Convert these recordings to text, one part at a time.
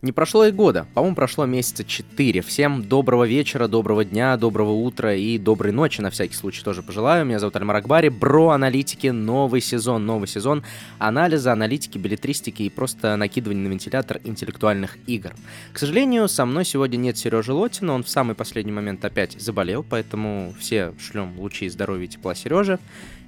Не прошло и года, по-моему, прошло месяца четыре. Всем доброго вечера, доброго дня, доброго утра и доброй ночи, на всякий случай тоже пожелаю. Меня зовут Альмар Акбари, бро аналитики, новый сезон, новый сезон анализа, аналитики, билетристики и просто накидывания на вентилятор интеллектуальных игр. К сожалению, со мной сегодня нет Сережи Лотина, он в самый последний момент опять заболел, поэтому все шлем лучи здоровья и тепла Сереже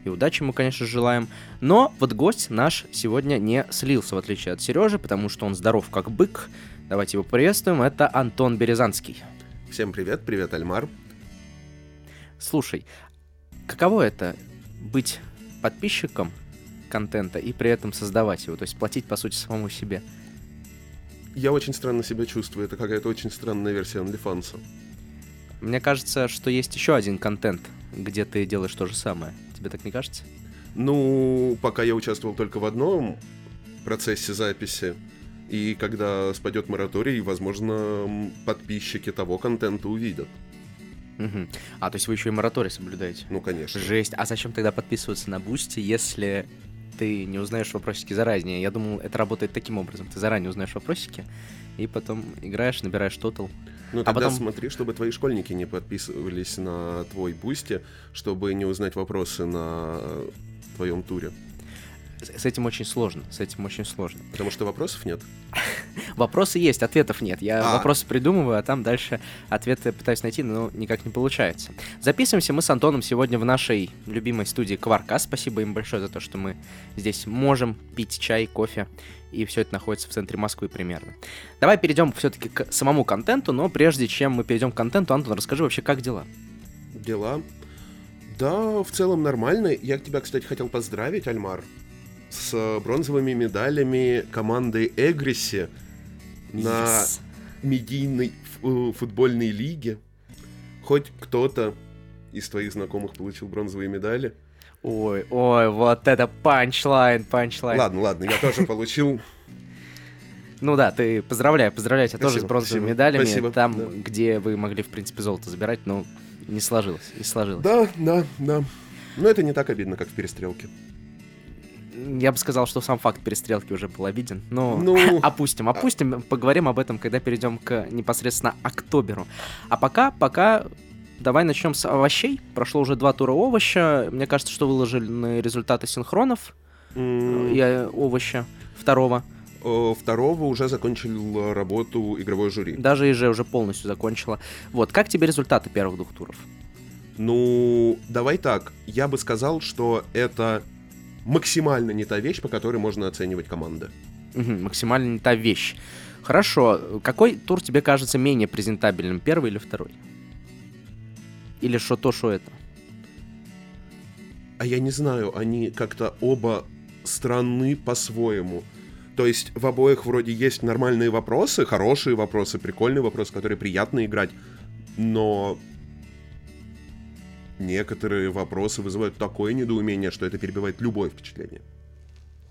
и удачи ему, конечно, желаем. Но вот гость наш сегодня не слился, в отличие от Сережи, потому что он здоров как бык. Давайте его приветствуем. Это Антон Березанский. Всем привет, привет, Альмар. Слушай, каково это быть подписчиком контента и при этом создавать его, то есть платить, по сути, самому себе? Я очень странно себя чувствую, это какая-то очень странная версия OnlyFans. Мне кажется, что есть еще один контент, где ты делаешь то же самое. Тебе так не кажется? Ну, пока я участвовал только в одном процессе записи, и когда спадет мораторий, возможно, подписчики того контента увидят. Угу. А, то есть вы еще и мораторий соблюдаете? Ну, конечно. Жесть. А зачем тогда подписываться на Boosty, если ты не узнаешь вопросики заранее? Я думал, это работает таким образом. Ты заранее узнаешь вопросики, и потом играешь, набираешь тотал. Ну, тогда а потом... смотри, чтобы твои школьники не подписывались на твой Boosty, чтобы не узнать вопросы на твоем туре. С этим очень сложно, с этим очень сложно. Потому что вопросов нет? Вопросы есть, ответов нет. Я а. вопросы придумываю, а там дальше ответы пытаюсь найти, но никак не получается. Записываемся мы с Антоном сегодня в нашей любимой студии Кварка. Спасибо им большое за то, что мы здесь можем пить чай, кофе, и все это находится в центре Москвы примерно. Давай перейдем все-таки к самому контенту, но прежде чем мы перейдем к контенту, Антон, расскажи вообще, как дела? Дела? Да, в целом нормально. Я тебя, кстати, хотел поздравить, Альмар, с бронзовыми медалями команды Эгриси yes. на медийной э, футбольной лиге. Хоть кто-то из твоих знакомых получил бронзовые медали. Ой, ой, вот это панчлайн, панчлайн. Ладно, ладно, я тоже получил. Ну да, ты поздравляю, поздравляю тебя тоже с бронзовыми медалями. Там, где вы могли, в принципе, золото забирать, но не сложилось, не сложилось. Да, да, да. Но это не так обидно, как в перестрелке. Я бы сказал, что сам факт перестрелки уже был обиден. Но ну... опустим, опустим, поговорим об этом, когда перейдем к непосредственно Октоберу. А пока, пока Давай начнем с овощей. Прошло уже два тура овоща. Мне кажется, что выложили результаты синхронов mm. и овоща второго. Второго уже закончил работу игровой жюри. Даже ИЖ уже полностью закончила. Вот, как тебе результаты первых двух туров? Ну, давай так. Я бы сказал, что это максимально не та вещь, по которой можно оценивать команды. Угу, максимально не та вещь. Хорошо. Какой тур тебе кажется менее презентабельным, первый или второй? Или что то, что это? А я не знаю, они как-то оба странны по-своему. То есть в обоих вроде есть нормальные вопросы, хорошие вопросы, прикольные вопросы, которые приятно играть, но некоторые вопросы вызывают такое недоумение, что это перебивает любое впечатление.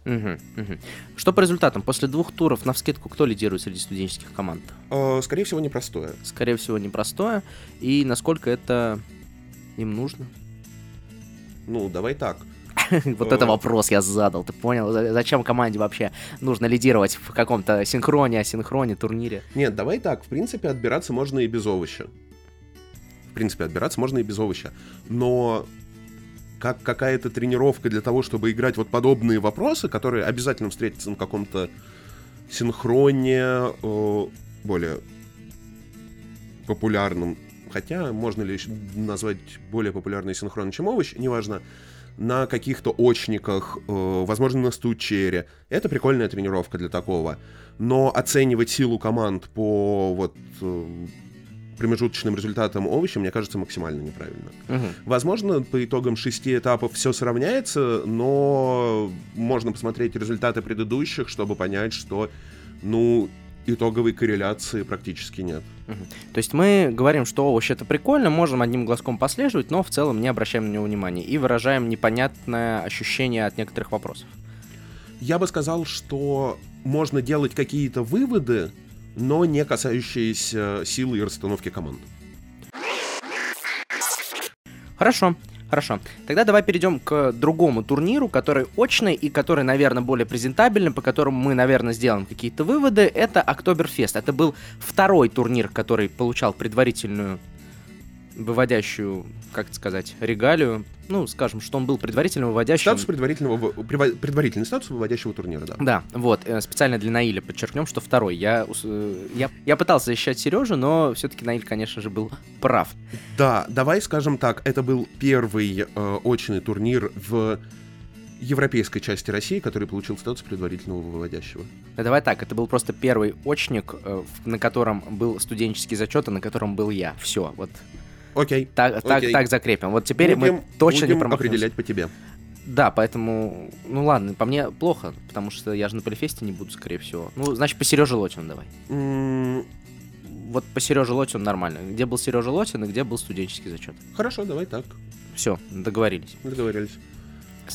Угу, угу. Что по результатам? После двух туров, на вскидку, кто лидирует среди студенческих команд? Э, скорее всего, непростое. Скорее всего, непростое. И насколько это им нужно? Ну, давай так. Вот это вопрос я задал, ты понял? Зачем команде вообще нужно лидировать в каком-то синхроне, асинхроне, турнире? Нет, давай так, в принципе, отбираться можно и без овоща. Принципе, отбираться можно и без овоща. Но как какая-то тренировка для того, чтобы играть вот подобные вопросы, которые обязательно встретятся на каком-то синхроне, э, более популярном, хотя можно ли назвать более популярный синхрон, чем овощ, неважно, на каких-то очниках, э, возможно, на стучере. Это прикольная тренировка для такого. Но оценивать силу команд по вот э, промежуточным результатом овоща, мне кажется, максимально неправильно. Угу. Возможно, по итогам шести этапов все сравняется, но можно посмотреть результаты предыдущих, чтобы понять, что, ну, итоговой корреляции практически нет. Угу. То есть мы говорим, что овощ это прикольно, можем одним глазком последовать, но в целом не обращаем на него внимания и выражаем непонятное ощущение от некоторых вопросов. Я бы сказал, что можно делать какие-то выводы, но не касающиеся силы и расстановки команд. Хорошо. Хорошо. Тогда давай перейдем к другому турниру, который очный и который, наверное, более презентабельный, по которому мы, наверное, сделаем какие-то выводы. Это Октоберфест. Это был второй турнир, который получал предварительную выводящую, как это сказать, регалию. Ну, скажем, что он был предварительно выводящим. Статус предварительного, предварительный статус выводящего турнира, да. Да, вот, э, специально для Наиля подчеркнем, что второй. Я, э, я, я пытался защищать Сережу, но все-таки Наиль, конечно же, был прав. Да, давай скажем так, это был первый э, очный турнир в европейской части России, который получил статус предварительного выводящего. Да, давай так, это был просто первый очник, э, на котором был студенческий зачет, а на котором был я. Все, вот Окей. Так, окей. так, так закрепим. Вот теперь будем, мы точно будем не промахнемся. определять по тебе. Да, поэтому, ну ладно, по мне плохо, потому что я же на полифесте не буду, скорее всего. Ну, значит, по Сереже Лотину давай. Mm. Вот по Сереже Лотину нормально. Где был Сережа Лотин и где был студенческий зачет. Хорошо, давай так. Все, договорились. Договорились.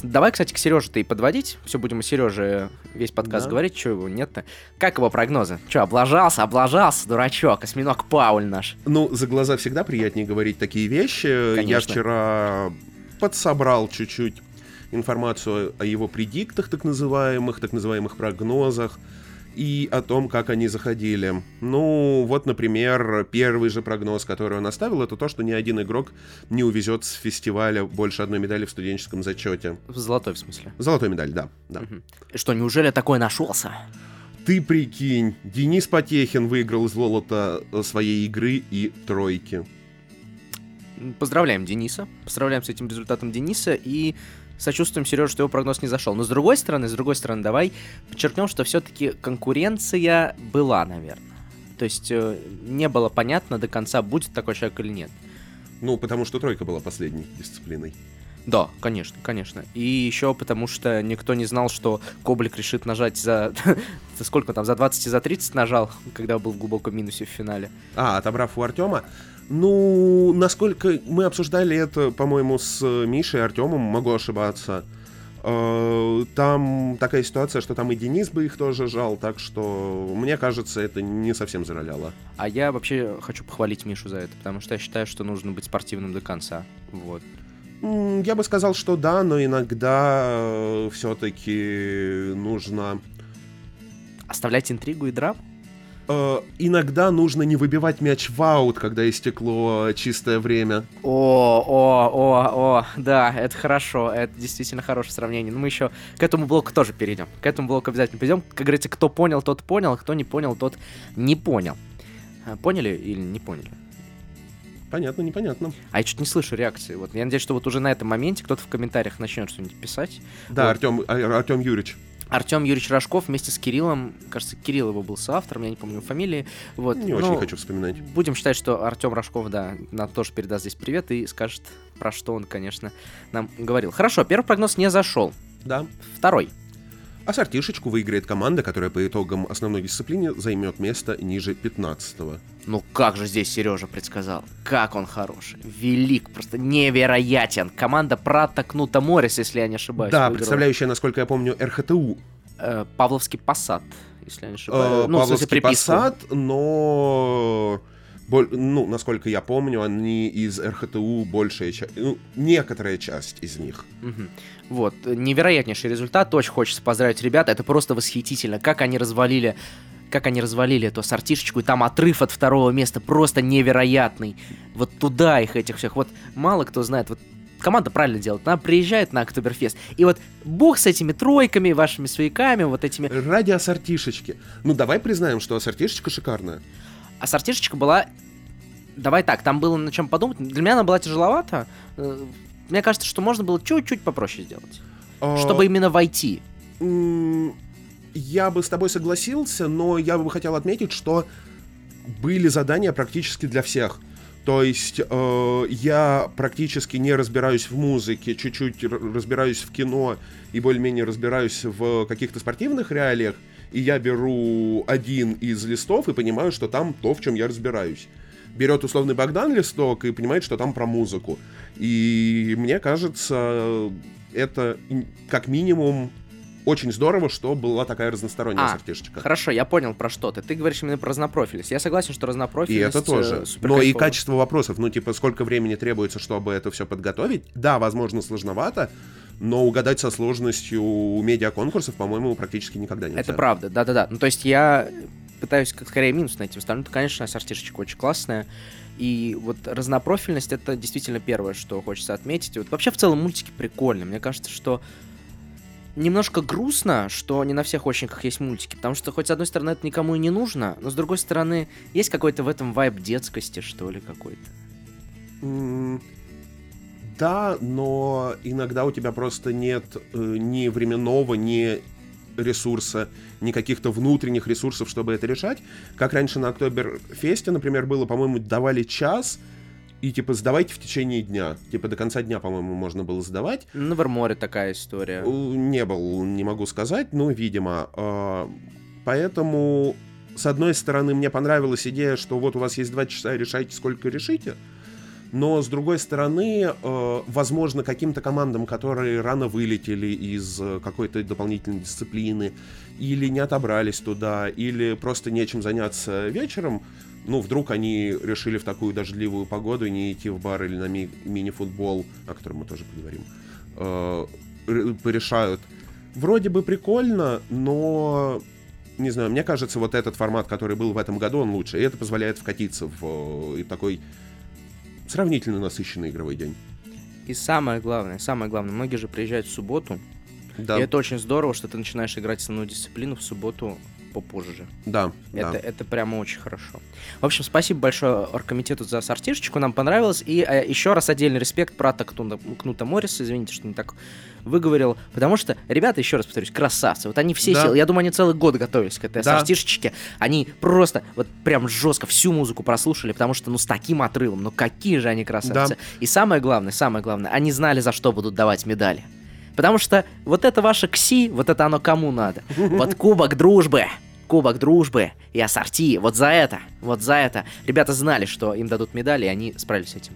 Давай, кстати, к Сереже-то и подводить. Все будем о Сереже весь подкаст да. говорить, что его нет-то. Как его прогнозы? Че, облажался, облажался, дурачок, осьминог Пауль наш. Ну, за глаза всегда приятнее говорить такие вещи. Конечно. Я вчера подсобрал чуть-чуть информацию о его предиктах, так называемых, так называемых прогнозах и о том, как они заходили. Ну, вот, например, первый же прогноз, который он оставил, это то, что ни один игрок не увезет с фестиваля больше одной медали в студенческом зачете. В золотой, в смысле? Золотой медаль, да. да. Угу. Что, неужели такой нашелся? Ты прикинь, Денис Потехин выиграл золото своей игры и тройки. Поздравляем Дениса. Поздравляем с этим результатом Дениса. И сочувствуем Сереже, что его прогноз не зашел. Но с другой стороны, с другой стороны, давай подчеркнем, что все-таки конкуренция была, наверное. То есть э, не было понятно до конца, будет такой человек или нет. Ну, потому что тройка была последней дисциплиной. Да, конечно, конечно. И еще потому что никто не знал, что Коблик решит нажать за... за сколько там, за 20 и за 30 нажал, когда был в глубоком минусе в финале. А, отобрав у Артема. Ну, насколько мы обсуждали это, по-моему, с Мишей и Артемом, могу ошибаться. Э, там такая ситуация, что там и Денис бы их тоже жал, так что мне кажется, это не совсем зароляло. А я вообще хочу похвалить Мишу за это, потому что я считаю, что нужно быть спортивным до конца. Вот. Я бы сказал, что да, но иногда э, все-таки нужно... Оставлять интригу и драму? Э, иногда нужно не выбивать мяч в аут, когда истекло чистое время. О, о, о, о, да, это хорошо, это действительно хорошее сравнение. Но мы еще к этому блоку тоже перейдем. К этому блоку обязательно перейдем. Как говорится, кто понял, тот понял, а кто не понял, тот не понял. А, поняли или не поняли? Понятно, непонятно. А я чуть не слышу реакции. Вот я надеюсь, что вот уже на этом моменте кто-то в комментариях начнет что-нибудь писать. Да, вот. Артем, а, Артем Юрьевич. Артем Юрьевич Рожков вместе с Кириллом, кажется, Кирилл его был соавтором, я не помню фамилии. Вот. Не очень хочу вспоминать. Будем считать, что Артем Рожков, да, нам тоже передаст здесь привет и скажет, про что он, конечно, нам говорил. Хорошо, первый прогноз не зашел. Да. Второй. А сортишечку выиграет команда, которая по итогам основной дисциплины займет место ниже 15-го. Ну как же здесь Сережа предсказал? Как он хороший. Велик, просто невероятен. Команда Пратта Морис, если я не ошибаюсь. Да, выиграла. представляющая, насколько я помню, РХТУ. Э, Павловский Посад, если я не ошибаюсь. Э, ну, Павловский Посад, но ну, насколько я помню, они из РХТУ большая часть, ну, некоторая часть из них. Угу. Вот, невероятнейший результат, очень хочется поздравить ребят, это просто восхитительно, как они развалили как они развалили эту сортишечку, и там отрыв от второго места просто невероятный. Вот туда их этих всех. Вот мало кто знает, вот команда правильно делает. Она приезжает на Октоберфест. И вот бог с этими тройками, вашими свояками, вот этими... Ради ассортишечки. Ну, давай признаем, что ассортишечка шикарная. Ассортишечка была... Давай так, там было на чем подумать. Для меня она была тяжеловата. Э, мне кажется, что можно было чуть-чуть попроще сделать. А... Чтобы именно войти я бы с тобой согласился, но я бы хотел отметить, что были задания практически для всех. То есть э, я практически не разбираюсь в музыке, чуть-чуть разбираюсь в кино и более-менее разбираюсь в каких-то спортивных реалиях, и я беру один из листов и понимаю, что там то, в чем я разбираюсь. Берет условный Богдан листок и понимает, что там про музыку. И мне кажется, это как минимум очень здорово, что была такая разносторонняя А, сортишечка. Хорошо, я понял про что ты. Ты говоришь именно про разнопрофильность. Я согласен, что И разнопрофильность... это тоже. э, Но и качество вопросов, ну, типа, сколько времени требуется, чтобы это все подготовить. Да, возможно, сложновато, но угадать со сложностью медиаконкурсов, по-моему, практически никогда нельзя. Это правда, да-да-да. Ну, то есть я пытаюсь как скорее минус найти. В остальном, конечно, сортишечка очень классная. И вот разнопрофильность — это действительно первое, что хочется отметить. И вот вообще в целом мультики прикольные. Мне кажется, что немножко грустно, что не на всех очниках есть мультики, потому что хоть с одной стороны это никому и не нужно, но с другой стороны есть какой-то в этом вайб детскости, что ли, какой-то. Да, но иногда у тебя просто нет э, ни временного, ни ресурса, ни каких-то внутренних ресурсов, чтобы это решать. Как раньше на Октоберфесте, например, было, по-моему, давали час, и типа сдавайте в течение дня. Типа до конца дня, по-моему, можно было сдавать. На Верморе такая история. Не был, не могу сказать, но, видимо. А, Поэтому, с одной стороны, мне понравилась идея, что вот у вас есть два часа, решайте, сколько решите. Но, с другой стороны, э, возможно, каким-то командам, которые рано вылетели из э, какой-то дополнительной дисциплины, или не отобрались туда, или просто нечем заняться вечером, ну, вдруг они решили в такую дождливую погоду не идти в бар или на ми- мини-футбол, о котором мы тоже поговорим, э, порешают. Вроде бы прикольно, но не знаю, мне кажется, вот этот формат, который был в этом году, он лучше. И это позволяет вкатиться в такой сравнительно насыщенный игровой день. И самое главное, самое главное, многие же приезжают в субботу, Да, и это очень здорово, что ты начинаешь играть основную дисциплину в субботу попозже. да, Это, да. это прямо очень хорошо. В общем, спасибо большое оргкомитету за сортирчику, нам понравилось. И э, еще раз отдельный респект брата Кнута, Кнута Морриса, извините, что не так выговорил. Потому что, ребята, еще раз повторюсь, красавцы. Вот они все Да. силы, я думаю, они целый год готовились к этой Да. сортирчике. Они просто вот прям жестко всю музыку прослушали, потому что, ну, с таким отрывом, ну, какие же они красавцы. Да. И самое главное, самое главное, они знали, за что будут давать медали. Потому что вот это ваше КСИ, вот это оно кому надо. Вот кубок дружбы, кубок дружбы и ассорти, вот за это, вот за это. Ребята знали, что им дадут медали, и они справились с этим.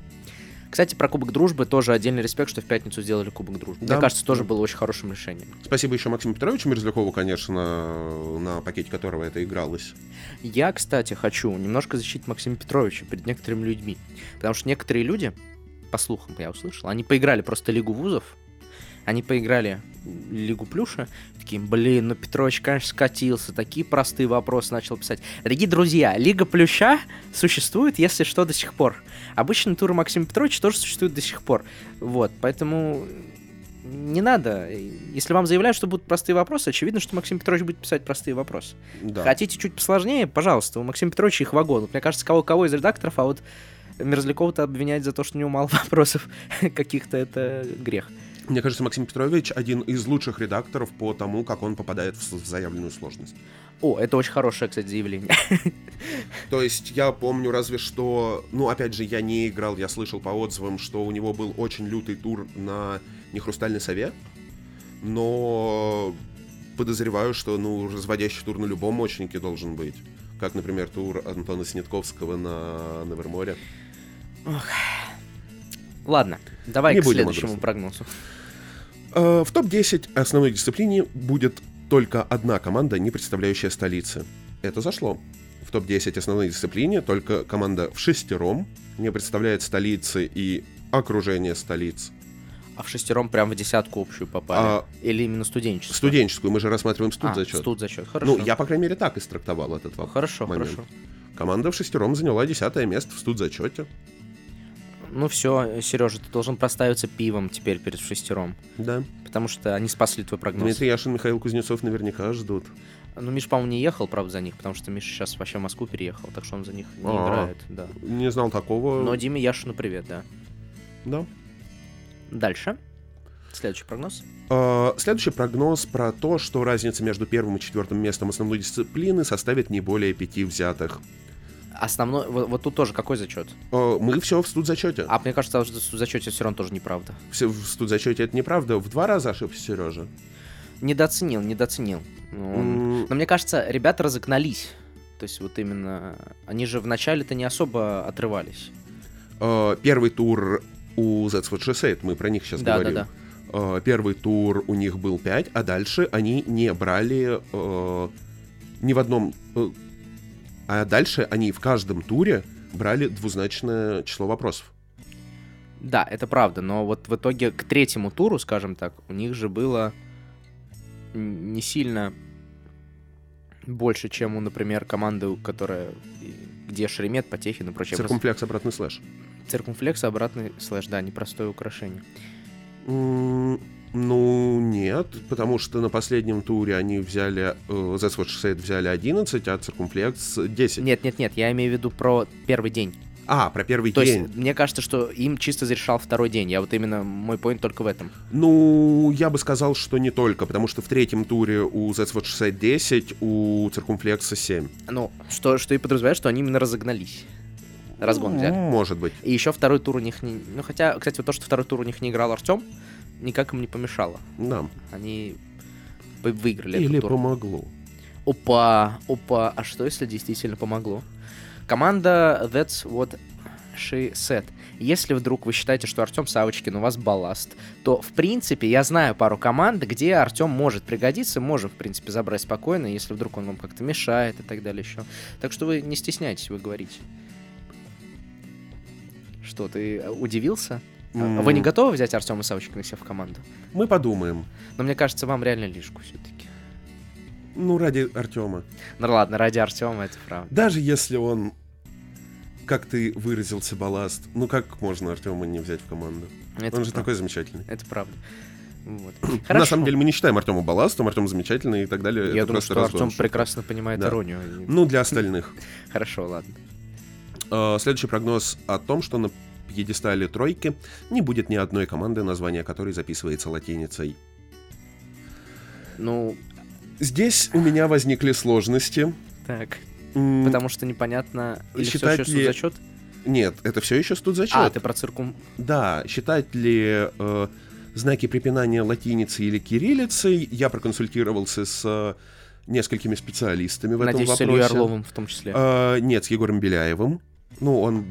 Кстати, про Кубок Дружбы тоже отдельный респект, что в пятницу сделали Кубок Дружбы. Да. Мне кажется, тоже было очень хорошим решением. Спасибо еще Максиму Петровичу Мерзлякову, конечно, на пакете которого это игралось. Я, кстати, хочу немножко защитить Максима Петровича перед некоторыми людьми. Потому что некоторые люди, по слухам я услышал, они поиграли просто Лигу вузов, они поиграли Лигу Плюша, такие, блин, ну Петрович, конечно, скатился, такие простые вопросы начал писать. Дорогие друзья, Лига Плюща существует, если что, до сих пор. Обычные туры Максима Петровича тоже существуют до сих пор. Вот, поэтому не надо. Если вам заявляют, что будут простые вопросы, очевидно, что Максим Петрович будет писать простые вопросы. Да. Хотите чуть посложнее, пожалуйста, у Максима Петровича их вагон. Вот Мне кажется, кого-кого из редакторов, а вот Мерзлякова-то обвинять за то, что у него мало вопросов каких-то, это грех. Мне кажется, Максим Петрович один из лучших редакторов по тому, как он попадает в, заявленную сложность. О, это очень хорошее, кстати, заявление. То есть я помню разве что, ну опять же, я не играл, я слышал по отзывам, что у него был очень лютый тур на нехрустальной сове, но подозреваю, что ну разводящий тур на любом мощнике должен быть. Как, например, тур Антона Снятковского на Неверморе. Ладно, давай Не к будем следующему грустном. прогнозу. Э, В топ-10 основной дисциплине будет только одна команда, не представляющая столицы. Это зашло. В топ-10 основной дисциплине только команда в шестером не представляет столицы и окружение столиц. А в шестером прям в десятку общую попали? А, Или именно студенческую? студенческую мы же рассматриваем студ а, зачет. студ зачет. Хорошо. Ну, я, по крайней мере, так и трактовал этот вопрос. Хорошо, момент. хорошо. Команда в шестером заняла десятое место в студ зачете. Ну все, Сережа, ты должен проставиться пивом теперь перед шестером. Да. Потому что они спасли твой прогноз. Дмитрий Яшин, Михаил Кузнецов наверняка ждут. Ну, Миш, по-моему, не ехал, правда, за них, потому что Миша сейчас вообще в Москву переехал, так что он за них не А. играет, да. Не знал такого. Но Диме Яшину привет, да. Да. Дальше. Следующий прогноз. Э, Следующий прогноз про то, что разница между первым и четвертым местом основной дисциплины составит не более пяти взятых. Основной, вот, вот тут тоже какой зачет? Э, Мы все в студзачете. А мне кажется, что в зачете все равно тоже неправда. Все в студзачете это неправда. В два раза ошибся Сережа. Недооценил, недооценил. Ну, он- Но мне кажется, ребята разогнались. То есть вот именно... Они же вначале-то не особо отрывались. Э, Первый тур у That's What She Said, мы про них сейчас Да, говорим. да, да. э, первый тур у них был 5, а дальше они не брали э, ни в одном... Э, а дальше они в каждом туре брали двузначное число вопросов. Да, это правда, но вот в итоге к третьему туру, скажем так, у них же было не сильно больше, чем у, например, команды, которая где Шеремет, Потехин и прочее. Циркумфлекс, обратный слэш. Циркумфлекс, обратный слэш, да, непростое украшение. М-м, ну, нет, потому что на последнем туре они взяли, э, Z-Swatch 60 взяли 11, а Циркумфлекс 10. Нет, нет, нет, я имею в виду про первый день. А, про первый То день. есть, мне кажется, что им чисто зарешал второй день. Я вот именно, мой point только в этом. Ну, я бы сказал, что не только, потому что в третьем туре у Z-Swatch 60 10, у Циркумфлекса 7. Ну, что, что и подразумевает, что они именно разогнались. Разгон взяли. Ну, Может быть. И еще второй тур у них не... Ну, хотя, кстати, вот то, что второй тур у них не играл Артем, никак им не помешало. Да. Они вы- выиграли Или тур. помогло. Опа, опа, а что если действительно помогло? Команда That's What She Said. Если вдруг вы считаете, что Артем Савочкин у вас балласт, то, в принципе, я знаю пару команд, где Артем может пригодиться, можем, в принципе, забрать спокойно, если вдруг он вам как-то мешает и так далее еще. Так что вы не стесняйтесь, вы говорите. Что, ты э, удивился? А М, Вы не готовы взять Артема Савочкина себе в команду? Мы подумаем. Но мне кажется, вам реально лишку все-таки. Ну, ради Артема. Ну ладно, ради Артема это правда. Даже если он, как ты выразился, балласт, ну как можно Артема не взять в команду? Это он же правда. такой замечательный. Это правда. Вот. На самом деле мы не считаем Артема балластом, Артем замечательный и так далее. Я Это думаю, что Артем прекрасно понимает Да. иронию. Ну, для остальных. Хорошо, ладно. Э, Следующий прогноз о том, что на пьедестале тройки не будет ни одной команды, название которой записывается латиницей. Ну, Здесь у меня возникли сложности. так. М, Потому что непонятно, или все Считать еще ли- зачет? Нет, это все еще студзачет. А, ты про циркум. Да, считать ли э, знаки препинания латиницей или кириллицей, я проконсультировался с э, несколькими специалистами в Надеюсь, с этом Ильей вопросе. Орловым в том числе. Э, нет, с Егором Беляевым. Ну, он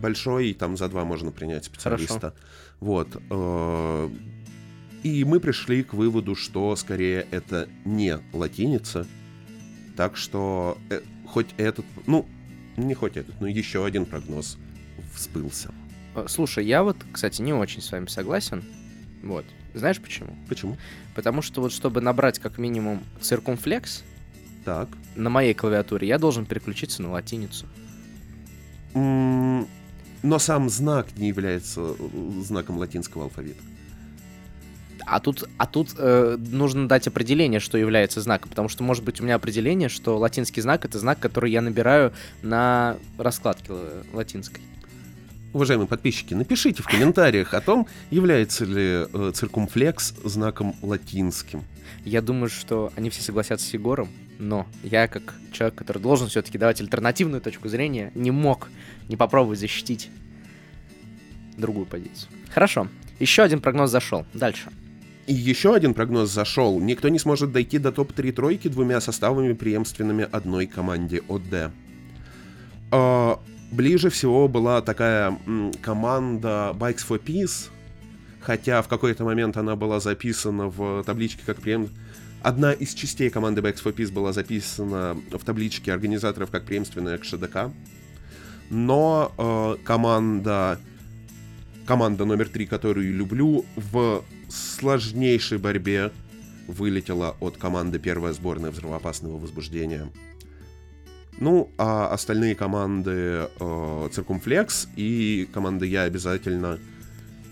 большой, и там за два можно принять специалиста. Вот. э, и мы пришли к выводу, что скорее это не латиница. Так что э, хоть этот, ну, не хоть этот, но еще один прогноз сбылся. Э, Слушай, я вот, кстати, не очень с вами согласен. Вот. Знаешь почему? Почему? Потому что вот чтобы набрать как минимум циркумфлекс Так. на моей клавиатуре, я должен переключиться на латиницу. Но сам знак не является э, знаком латинского алфавита. А тут, а тут э, нужно дать определение, что является знаком, потому что может быть у меня определение, что латинский знак это знак, который я набираю на раскладке ла- латинской. Уважаемые подписчики, напишите в комментариях о том, является ли э, циркумфлекс знаком латинским. Я думаю, что они все согласятся с Егором, но я, как человек, который должен все-таки давать альтернативную точку зрения, не мог не попробовать защитить другую позицию. Хорошо. Еще один прогноз зашел. Дальше. И еще один прогноз зашел. Никто не сможет дойти до топ-3 тройки двумя составами, преемственными одной команде ОД. А, ближе всего была такая команда Bikes for Peace, хотя в какой-то момент она была записана в табличке как преем... Одна из частей команды Bikes for Peace была записана в табличке организаторов как преемственная к ШДК. Но э, команда команда номер три, которую люблю, в сложнейшей борьбе вылетела от команды первая сборная взрывоопасного возбуждения. Ну, а остальные команды э, Циркумфлекс и команда Я обязательно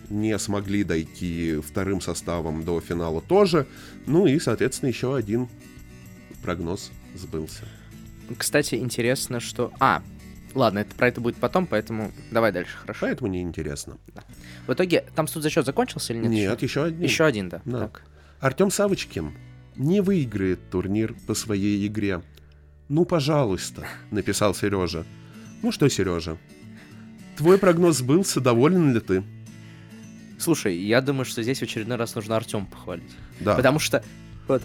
не смогли дойти вторым составом до финала тоже. Ну и, соответственно, еще один прогноз сбылся. Кстати, интересно, что... А, ладно, это, про это будет потом, поэтому давай дальше, хорошо? Поэтому неинтересно. В итоге, там тут зачет закончился или нет? Нет, еще один. Еще один, да. Да. Так. Артем Савочкин не выиграет турнир по своей игре. Ну, пожалуйста, написал Сережа. Ну что, Сережа, твой прогноз сбылся, доволен ли ты? Слушай, я думаю, что здесь в очередной раз нужно Артем похвалить. Да. Потому что вот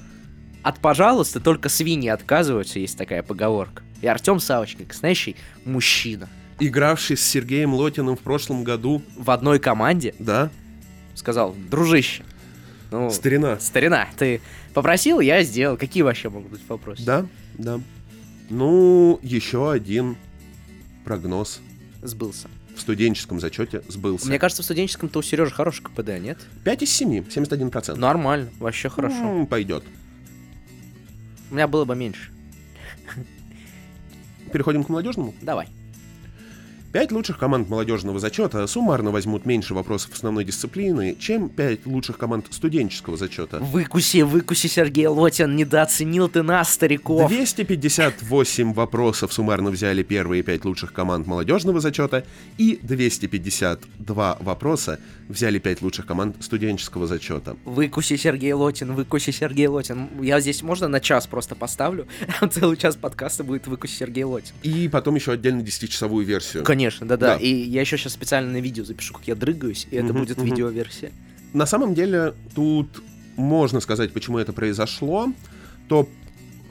от пожалуйста только свиньи отказываются, есть такая поговорка. И Артем Савочкин, настоящий мужчина. Игравший с Сергеем Лотиным в прошлом году, В одной команде да, сказал, дружище, ну, Старина. старина, ты попросил, я сделал. Какие вообще могут быть вопросы? Да, да. Ну, еще один прогноз Сбылся. В студенческом зачете сбылся. Мне кажется, в студенческом-то у Сережи хороший КПД, нет? 5 из 7, 71%. Нормально, вообще хорошо. М, Пойдет. У меня было бы меньше. Переходим к молодежному. Давай. Пять лучших команд молодежного зачета суммарно возьмут меньше вопросов основной дисциплины, чем пять лучших команд студенческого зачета. Выкуси, выкуси, Сергей Лотин, недооценил ты нас, стариков. 258 вопросов суммарно взяли первые пять лучших команд молодежного зачета, и 252 вопроса взяли пять лучших команд студенческого зачета. Выкуси, Сергей Лотин, выкуси, Сергей Лотин. Я здесь можно на час просто поставлю? Целый час подкаста будет выкуси, Сергей Лотин. И потом еще отдельно 10-часовую версию. Конечно, да-да. Да. И я еще сейчас специально на видео запишу, как я дрыгаюсь, и это будет мгм. видеоверсия. На самом деле, тут можно сказать, почему это произошло. То,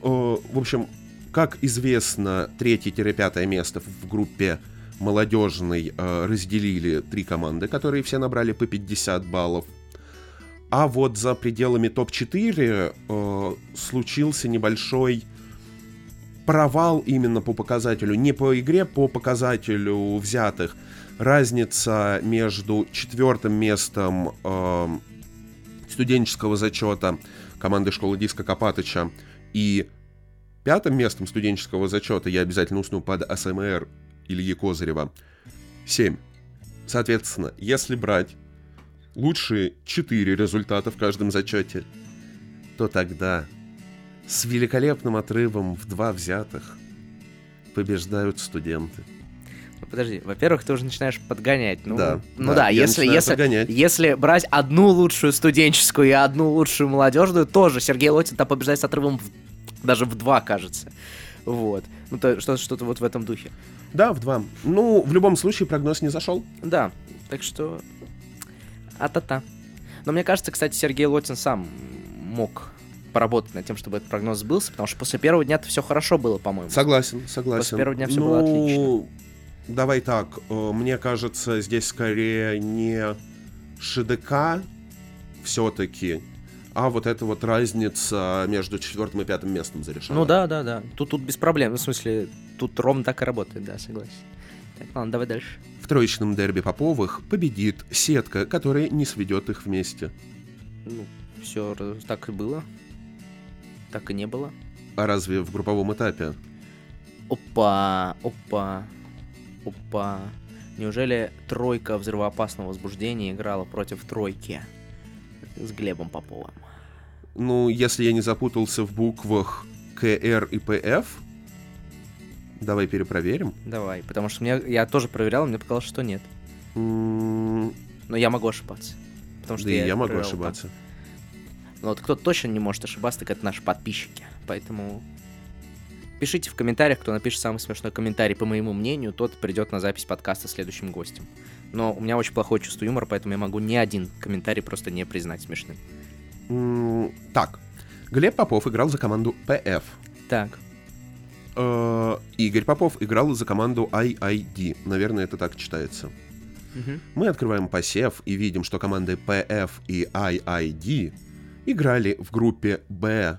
э, в общем, как известно, третье-пятое место в группе молодежной э, разделили три команды, которые все набрали по 50 баллов. А вот за пределами топ-4 э, случился небольшой провал именно по показателю, не по игре, по показателю взятых. Разница между четвертым местом э, студенческого зачета команды школы Диска Копатыча и пятым местом студенческого зачета, я обязательно усну под АСМР Ильи Козырева, 7. Соответственно, если брать лучшие 4 результата в каждом зачете, то тогда с великолепным отрывом в два взятых побеждают студенты. Ну, Подожди, во-первых, ты уже начинаешь подгонять. Ну Да, ну да, да, если, если, подгонять. если брать одну лучшую студенческую и одну лучшую молодежную, тоже Сергей Лотин там побеждает с отрывом в- даже в два, кажется. Вот. Ну, то, что, что-то вот в этом духе. Да, в два. Ну, в любом случае прогноз не зашел. Да, так что... А-та-та. Но мне кажется, кстати, Сергей Лотин сам мог поработать над тем, чтобы этот прогноз сбылся, потому что после первого дня-то все хорошо было, по-моему. Согласен, согласен. После первого дня всё ну, было отлично. Давай так, э, мне кажется, здесь скорее не ШДК все-таки, а вот эта вот разница между четвертым и пятым местом зарешала. Ну да, да, да. Тут, тут без проблем. Ну, в смысле, тут ровно так и работает, да, согласен. Так, ладно, давай дальше. В троечном дерби Поповых победит сетка, которая не сведет их вместе. Ну, все так и было. Так и не было. А разве в групповом этапе? Опа, опа, опа. Неужели тройка взрывоопасного возбуждения играла против тройки с Глебом Поповым? Ну, если я не запутался в буквах КР и ПФ, давай перепроверим. Давай, потому что мне, я тоже проверял, мне показалось, что нет. Но я могу ошибаться. Потому что Да и я могу проверял ошибаться. там. Но вот кто точно не может ошибаться, так это наши подписчики. Поэтому пишите в комментариях, кто напишет самый смешной комментарий, по моему мнению, тот придет на запись подкаста следующим гостем. Но у меня очень плохое чувство юмора, поэтому я могу ни один комментарий просто не признать смешным. Так, Глеб Попов играл за команду ПФ. Так, Э, Игорь Попов играл за команду IID. Наверное, это так читается. Мы открываем посев и видим, что команды PF и IID играли в группе Б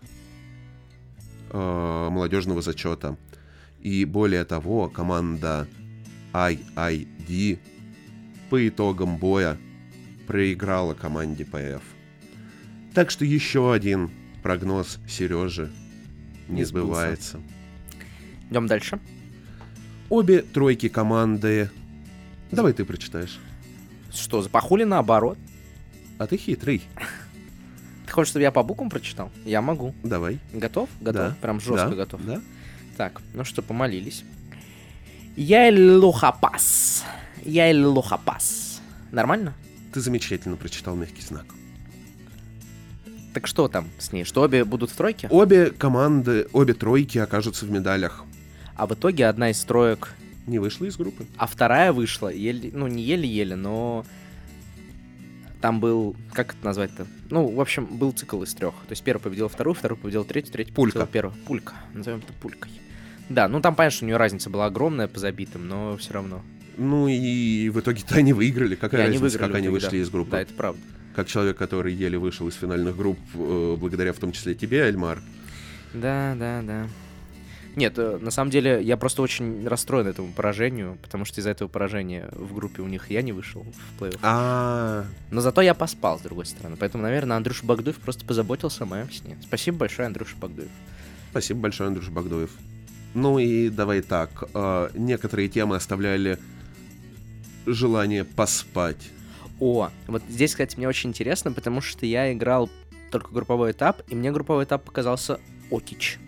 э, молодежного зачета. И более того, команда IID по итогам боя проиграла команде PF. Так что еще один прогноз Сережи не Не сбывается. идем дальше. Обе тройки команды... Давай ты прочитаешь. Что, запахули наоборот? А ты хитрый. Хочешь, чтобы я по буквам прочитал? Я могу. Давай. Готов? Готов? Да. Прям жестко Да, готов. Да. Так, ну что, помолились. Я лухапас. Я лухапас. Нормально? Ты замечательно прочитал мягкий знак. Так что там с ней? Что обе будут в тройке? Обе команды, обе тройки окажутся в медалях. А в итоге одна из троек, Не вышла из группы. а вторая вышла, еле, ну не еле-еле, но там был, как это назвать-то? Ну, в общем, был цикл из трех. То есть первый победил вторую, второй победил третью, третий Пулька. победил первую. Пулька. Назовем это пулькой. Да, ну там, понятно, что у нее разница была огромная по забитым, но все равно. Ну и в итоге-то они выиграли. Какая И они разница, выиграли как они вышли да. из группы? Да, это правда. Как человек, который еле вышел из финальных групп, э, благодаря в том числе тебе, Эльмар. Да, да, да. Нет, э, на самом деле я просто очень расстроен этому поражению, потому что из-за этого поражения в группе у них я не вышел в плей-офф. А, Но зато я поспал, с другой стороны. Поэтому, наверное, Андрюша Багдуев просто позаботился о моем сне. Спасибо большое, Андрюша Багдуев. спасибо большое, Андрюш Багдоев. Ну и давай так. э, некоторые темы оставляли желание поспать. О, вот здесь, кстати, мне очень интересно, потому что я играл только групповой этап, и мне групповой этап показался Окич.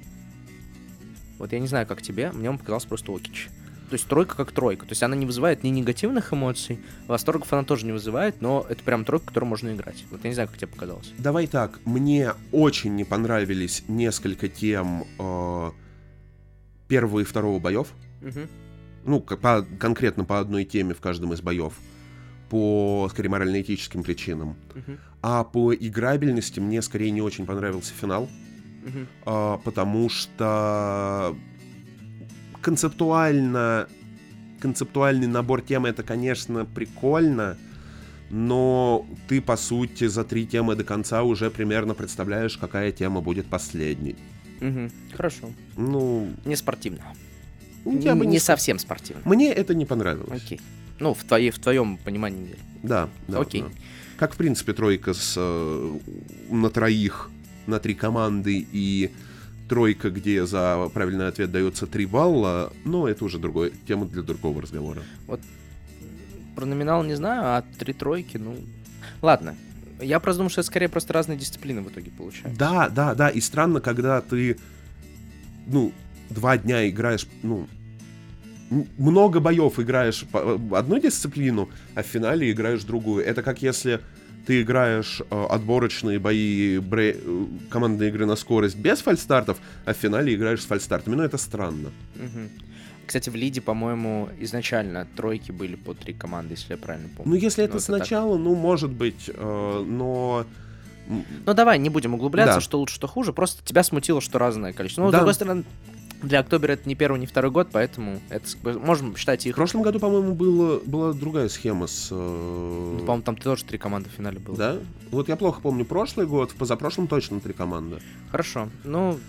Вот я не знаю, как тебе, мне он показался просто Окич. То есть тройка как тройка. То есть она не вызывает ни негативных эмоций, восторгов она тоже не вызывает, но это прям тройка, которую можно играть. Вот я не знаю, как тебе показалось. Давай так, мне очень не понравились несколько тем э, первого и второго боев. Мгм. Ну, по- конкретно по одной теме в каждом из боев. По, скорее, морально-этическим причинам. Мгм. А по играбельности мне скорее не очень понравился финал. Мгм. а, потому что концептуально концептуальный набор тем это, конечно, прикольно, но ты, по сути, за три темы до конца уже примерно представляешь, какая тема будет последней. Мгм. Хорошо. Ну, Не спортивно. я бы не не... совсем спортивно. Мне это не понравилось. Окей. Ну, в, твоей, в твоем понимании. Да, да. Окей. да. Как, в принципе, тройка с, э, на троих, на три команды и тройка, где за правильный ответ дается три балла, но это уже другая тема для другого разговора. Про номинал не знаю, а три тройки, ну... Ладно. Я просто думаю, что это скорее просто разные дисциплины в итоге получаются. Да, да, да, и странно, когда ты, ну, два дня играешь, ну, много боев играешь по- одну дисциплину, а в финале играешь другую. Это как если ты играешь э, отборочные бои бре- э, командные игры на скорость без фальстартов, а в финале играешь с фальстартами. Ну, это странно. Мгм. Кстати, в Лиде, по-моему, изначально тройки были по три команды, если я правильно помню. Ну, если это так. сначала, ну, может быть, э, но... Ну давай, не будем углубляться, Да. что лучше, что хуже. Просто тебя смутило, что разное количество. Ну, с Да. другой стороны, для Октобера это не первый, не второй год, поэтому это можем считать В их. прошлом году, по-моему, было, была другая схема с... э, Ну, по-моему, там тоже три команды в финале было. Да? Вот я плохо помню прошлый год, в позапрошлом точно три команды. Хорошо. Ну,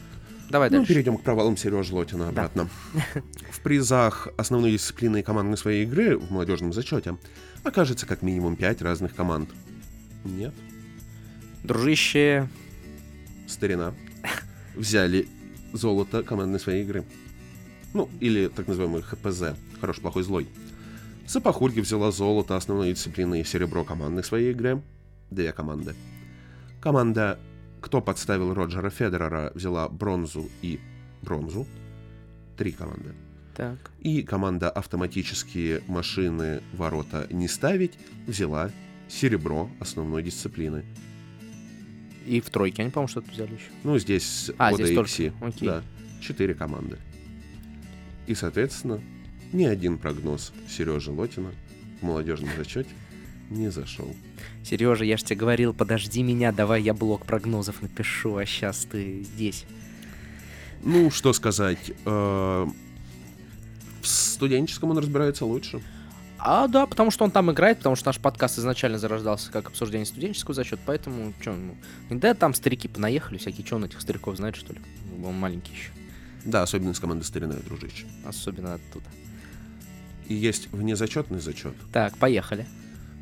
давай Ну, дальше. перейдем к провалам Сережи Лотина обратно. В призах основной дисциплины и командной своей игры в молодежном зачете окажется как минимум пять разных команд. Нет, Дружище, старина. Взяли золото командной своей игры. Ну, или так называемый ХПЗ. Хороший, плохой, злой. Сапахульки взяла золото основной дисциплины и серебро командной своей игры. Две команды. Команда «Кто подставил Роджера Федерера» взяла бронзу и бронзу. Три команды. так. И команда «Автоматические машины ворота не ставить» взяла серебро основной дисциплины. И в тройке, они, по-моему, что-то взяли еще. Ну, здесь А, здесь XC. только, окей. Да, четыре команды. И, соответственно, ни один прогноз Сережи Лотина в молодежном зачете не зашел. Сережа, я же тебе говорил, подожди меня, давай я блок прогнозов напишу, а сейчас ты здесь. Ну, что сказать, э, в студенческом он разбирается лучше. А, да, потому что он там играет, потому что наш подкаст изначально зарождался как обсуждение студенческого зачета, поэтому, что, ну, да, там старики понаехали всякие, что он этих стариков знает, что ли? Он маленький еще, Да, особенно с команды «Старина дружище». особенно оттуда. И есть внезачетный зачет. Так, поехали.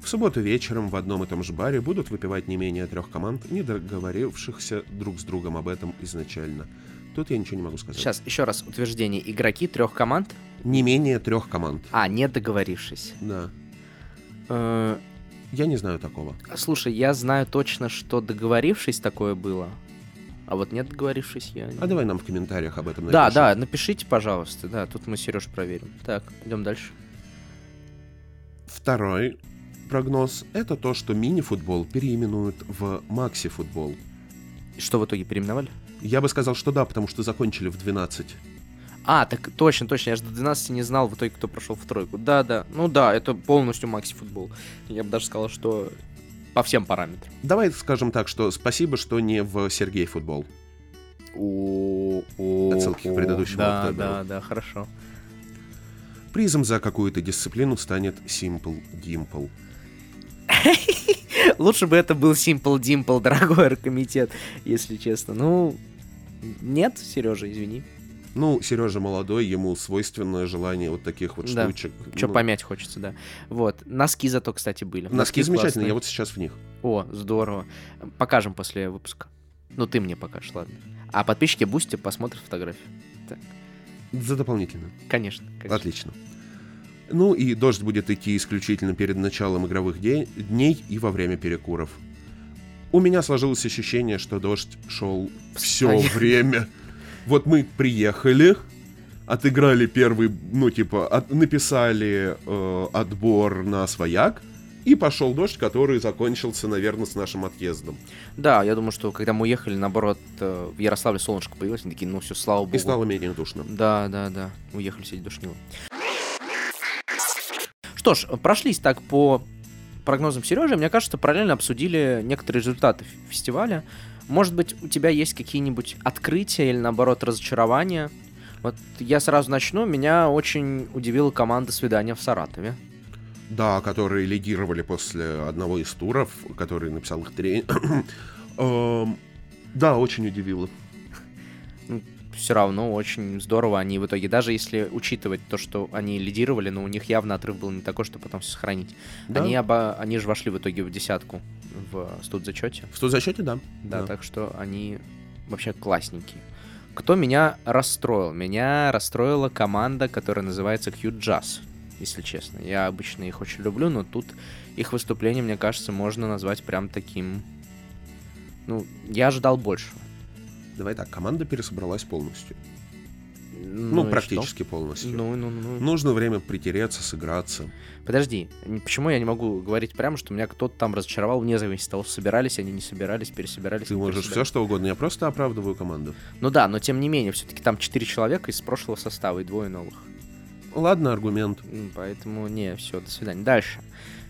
В субботу вечером в одном и том же баре будут выпивать не менее трех команд, не договорившихся друг с другом об этом изначально. Тут я ничего не могу сказать. Сейчас, еще раз, утверждение. Игроки трех команд, Не менее трех команд. а, не договорившись. Да. Э, Я не знаю такого. слушай, я знаю точно, что договорившись такое было, а вот нет договорившись я... не- А давай нам в комментариях об этом Да, напишем. да, напишите, пожалуйста, да, тут мы Сереж проверим. Так, идем дальше. Второй прогноз — это то, что мини-футбол переименуют в макси-футбол. Что в итоге переименовали? Я бы сказал, что да, потому что закончили в 12. А, так точно, точно, я же до 12 не знал в итоге, кто прошел в тройку. Да, да, ну да, это полностью макси-футбол. Я бы даже сказал, что по всем параметрам. Давай скажем так, что спасибо, что не в Сергей футбол. Отсылки к предыдущему Да, да, да, хорошо. Призом за какую-то дисциплину станет Simple Dimple. Лучше бы это был Simple Dimple, дорогой оргкомитет, если честно. Ну, нет, Сережа, извини. Ну, Сережа молодой, ему свойственное желание вот таких вот Да. штучек. Че Ну, помять хочется, да. Вот. Носки зато, кстати, были. Носки замечательные, классные. я вот сейчас в них. О, здорово. Покажем после выпуска. Ну, ты мне покажешь, ладно. А подписчики Boosty посмотрят фотографию. За дополнительно. Конечно. конечно. Отлично. Ну и дождь будет идти исключительно перед началом игровых де- дней и во время перекуров. У меня сложилось ощущение, что дождь шел все время. Вот мы приехали, отыграли первый, ну типа, от- написали э, отбор на свояк, и пошел дождь, который закончился, наверное, с нашим отъездом. Да, я думаю, что когда мы уехали, наоборот, э, в Ярославле солнышко появилось, они такие, ну все, слава богу. И стало менее душно. Да, да, да. Уехали сидеть душнило. Что ж, прошлись так по прогнозам Сережи. Мне кажется, параллельно обсудили некоторые результаты фестиваля. Может быть, у тебя есть какие-нибудь открытия или, наоборот, разочарования? Вот я сразу начну. Меня очень удивила команда свидания в Саратове. Да, которые лидировали после одного из туров, который написал их тренер. Эм, Да, очень удивило. Все равно очень здорово они в итоге, даже если учитывать то, что они лидировали, но у них явно отрыв был не такой, что потом все сохранить. Да. Они, оба, они же вошли в итоге в десятку в студзачете. В зачете, да. Да, Да. так что они вообще классненькие. Кто меня расстроил? Меня расстроила команда, которая называется Cute Jazz, если честно. Я обычно их очень люблю, но тут их выступление, мне кажется, можно назвать прям таким... Ну, я ожидал большего. Давай так, команда пересобралась полностью. Ну, Ну, практически что? полностью. Ну, ну, ну. Нужно время притереться, сыграться. Подожди, почему я не могу говорить прямо, что меня кто-то там разочаровал, вне зависимости от того, собирались они, не собирались, пересобирались. Ты можешь все что угодно. Я просто оправдываю команду. Ну да, но тем не менее, все-таки там четыре человека из прошлого состава и двое новых. Ладно, аргумент. Поэтому не, все, до свидания. Дальше.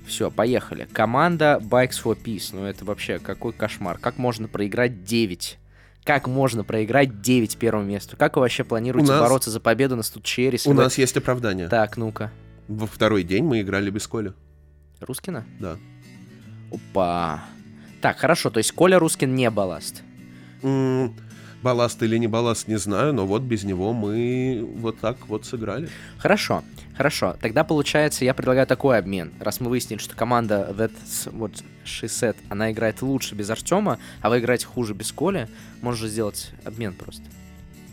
Все, поехали. Команда Bikes for Peace. Ну это вообще какой кошмар. Как можно проиграть 9? Как можно проиграть 9 первому месту? Как вы вообще планируете нас- бороться за победу на студчере? У вы- нас есть оправдание. Так, ну-ка. Во второй день мы играли без Коля. Рускина? Да. Опа. Так, хорошо, то есть Коля Рускин не балласт. Балласт или не балласт, не знаю, но вот без него мы вот так вот сыграли. Хорошо, хорошо. Тогда получается, я предлагаю такой обмен. Раз мы выяснили, что команда That's What She она играет лучше без Артема, а вы играете хуже без Коли, можно сделать обмен просто.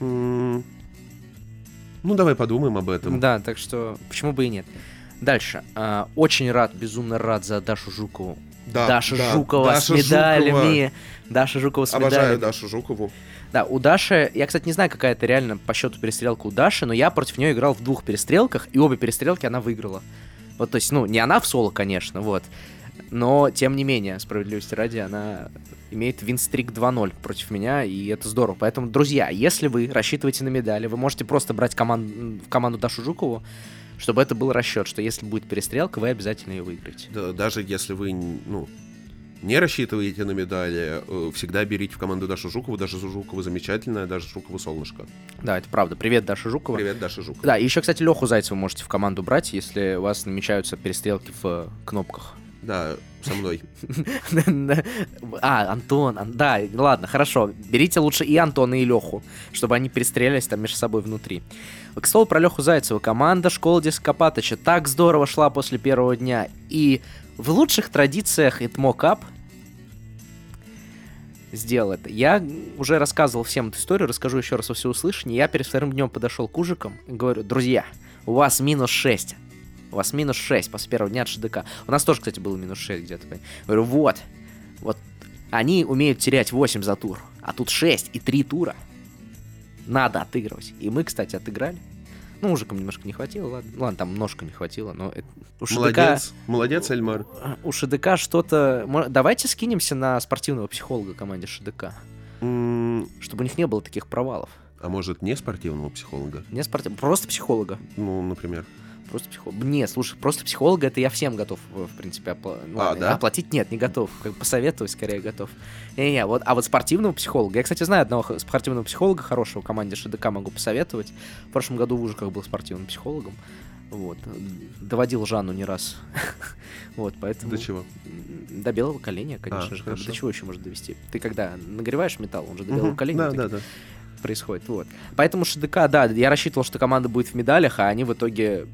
Ну, давай подумаем об этом. Да, так что почему бы и нет. Дальше. А, очень рад, безумно рад за Дашу Жукову. Да, Даша да, Жукова Даша с медалями. Жукова. Даша Жукова с Обожаю медалями. Дашу Жукову. Да, у Даши, я, кстати, не знаю, какая это реально по счету перестрелка у Даши, но я против нее играл в двух перестрелках, и обе перестрелки она выиграла. Вот, то есть, ну, не она в соло, конечно, вот. Но, тем не менее, справедливости ради, она имеет винстрик 2-0 против меня, и это здорово. Поэтому, друзья, если вы рассчитываете на медали, вы можете просто брать коман- в команду Дашу Жукову, чтобы это был расчет, что если будет перестрелка, вы обязательно ее выиграете. Да, даже если вы, ну, не рассчитываете на медали, э, всегда берите в команду Дашу Жукову. Даже Жукова замечательная, даже Жукова солнышко. Да, это правда. Привет, Даша Жукова. Привет, Даша Жукова. Да, и еще, кстати, Леху Зайцева можете в команду брать, если у вас намечаются перестрелки в э, кнопках. Да, со мной. А, Антон, Ан- да, ладно, хорошо. Берите лучше и Антона, и Леху, чтобы они перестрелялись там между собой внутри. К слову про Леху Зайцева. Команда школы Дископатыча так здорово шла после первого дня. И в лучших традициях Itmo сделал это. Я уже рассказывал всем эту историю, расскажу еще раз во всеуслышание. Я перед вторым днем подошел к ужикам и говорю, друзья, у вас минус 6. У вас минус 6 после первого дня от ШДК. У нас тоже, кстати, было минус 6 где-то. Говорю, вот, вот, они умеют терять 8 за тур, а тут 6 и 3 тура. Надо отыгрывать. И мы, кстати, отыграли. Ну, мужикам немножко не хватило, ладно. Ладно, там ножка не хватило, но это... у ШДК Молодец, молодец, Эльмар. у ШДК что-то... Давайте скинемся на спортивного психолога команде ШДК, М, чтобы у них не было таких провалов. А может, не спортивного психолога? Не спортив... Просто психолога. Ну, например. Просто психолога. Нет, слушай, просто психолога это я всем готов, в принципе, опла- ну, А, ладно, да? оплатить нет, не готов. Как бы посоветовать скорее готов. Не-не, вот, а вот спортивного психолога. Я, кстати, знаю одного спортивного психолога хорошего в команде ШДК могу посоветовать. В прошлом году в Ужиках был спортивным психологом. Вот. Доводил Жанну не раз. вот, поэтому... До чего? До белого коленя, конечно А, же. хорошо. До чего еще может довести? Ты когда нагреваешь металл, он же до белого Мгм. коленя Да, да, да. происходит. Вот. Поэтому ШДК, да, я рассчитывал, что команда будет в медалях, а они в итоге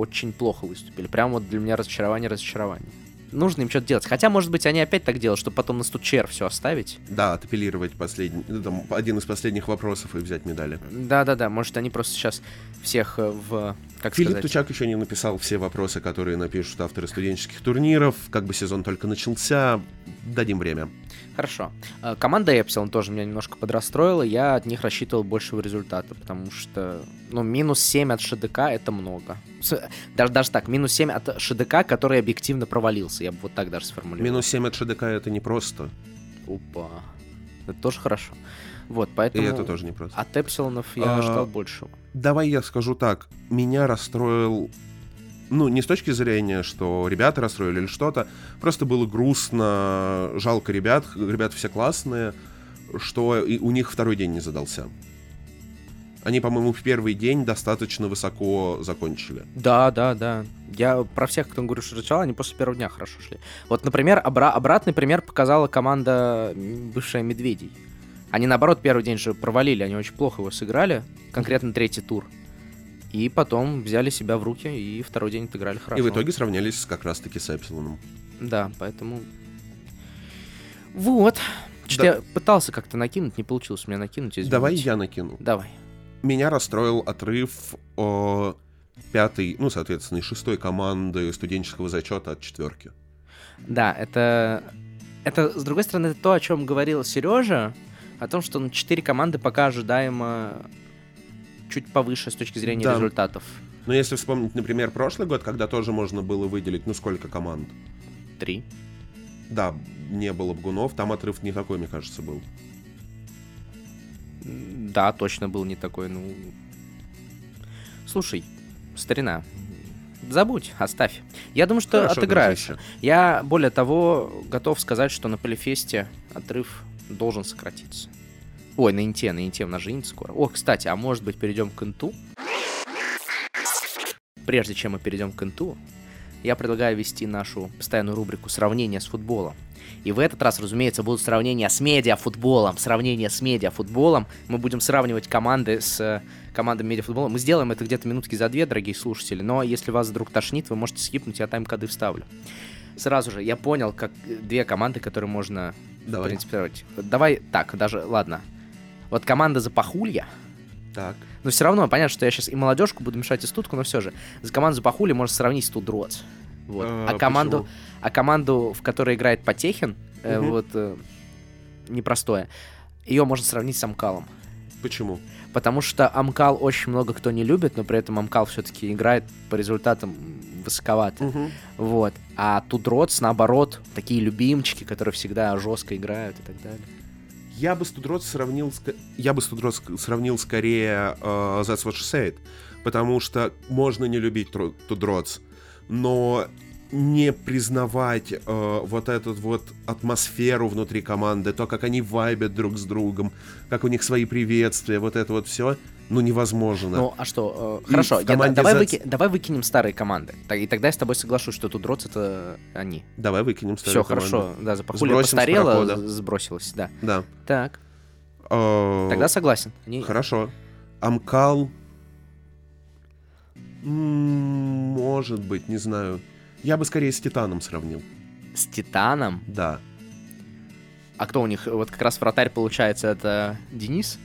очень плохо выступили. Прям вот для меня разочарование, разочарование. Нужно им что-то делать. Хотя, может быть, они опять так делают, чтобы потом на стучер все оставить. Да, отапеллировать последний, ну, там, один из последних вопросов и взять медали. Да-да-да, может, они просто сейчас всех э, в... Как Филипп сказать? Тучак еще не написал все вопросы, которые напишут авторы студенческих турниров. Как бы сезон только начался, дадим время. Хорошо. Э, Команда Эпсилон тоже меня немножко подрастроила. Я от них рассчитывал большего результата, потому что, ну, минус 7 от ШДК это много. Даже, даже так, минус 7 от ШДК, который объективно провалился. Я бы вот так даже сформулировал. Минус 7 от ШДК это не просто. Опа. Это тоже хорошо. Вот, И поэтому это тоже не просто. от Эпсилонов я А, ожидал большего. Давай я скажу так. Меня расстроил... Ну, не с точки зрения, что ребята расстроили или что-то. Просто было грустно, жалко ребят. Ребята все классные, что и у них второй день не задался. Они, по-моему, в первый день достаточно высоко закончили. Да, да, да. Я про всех, кто говорю, что сначала, они после первого дня хорошо шли. Вот, например, обра- обратный пример показала команда бывшая Медведей. Они, наоборот, первый день же провалили, они очень плохо его сыграли, конкретно третий тур. И потом взяли себя в руки и второй день отыграли хорошо. И в итоге сравнялись как раз-таки с Эпсилоном. Да, поэтому... Вот. Что-то Да. я пытался как-то накинуть, не получилось у меня накинуть, извините. Давай я накину. Давай. Меня расстроил отрыв о, пятой, ну, соответственно, и шестой команды студенческого зачета от четверки. Да, это... Это, с другой стороны, это то, о чем говорил Сережа, о том, что ну, четыре команды пока ожидаемо чуть повыше с точки зрения Да. результатов. Но если вспомнить, например, прошлый год, когда тоже можно было выделить, ну, сколько команд? Три. Да, не было Бгунов, там отрыв не такой, мне кажется, был. Да, точно был не такой, ну... Слушай, старина, забудь, оставь. Я думаю, что Хорошо, дружище. Я, более того, готов сказать, что на Полифесте отрыв должен сократиться. Ой, на Инте, на Инте, у нас же Инт скоро. О, кстати, а может быть перейдем к Инту? Прежде чем мы перейдем к Инту, я предлагаю ввести нашу постоянную рубрику «Сравнение с футболом». И в этот раз, разумеется, будут сравнения с медиафутболом. Сравнение с медиафутболом. Мы будем сравнивать команды с э, командами медиафутбола. Мы сделаем это где-то минутки за две, дорогие слушатели. Но если вас вдруг тошнит, вы можете скипнуть, я тайм-коды вставлю. Сразу же, я понял, как две команды, которые можно Давай. принципировать. Давай так, даже, ладно. Вот команда Запахулья, Так. но все равно понятно, что я сейчас и молодежку буду мешать, и студку, но все же. За команду Запахули можно сравнить с Тудроц. Вот. Э, а, команду, почему? а команду, в которой играет Потехин, э, Мгм. вот э, непростое, ее можно сравнить с Амкалом. Почему? Потому что Амкал очень много кто не любит, но при этом Амкал все-таки играет по результатам высоковато. Мгм. Вот. А Тудроц, наоборот, такие любимчики, которые всегда жестко играют и так далее. Я бы Студрот сравнил, я бы Студрот сравнил скорее э, That's What She Said, потому что можно не любить Тудроц, но не признавать э, вот эту вот атмосферу внутри команды, то, как они вайбят друг с другом, как у них свои приветствия, вот это вот все, ну, невозможно. Ну, а что, э, И хорошо, я- давай, Зец- выки- давай выкинем старые команды. И тогда я с тобой соглашусь, что Тудроц это они. Давай выкинем Все, старую команду. хорошо, да, Запахуля Сбросим с постарела, парохода. з- сбросилась, да. Да. Так, Э, тогда согласен. Они- Хорошо. Амкал... Может быть, не знаю. Я бы скорее с Титаном сравнил. С Титаном. Да. А кто у них? Вот как раз вратарь, получается, это Денис?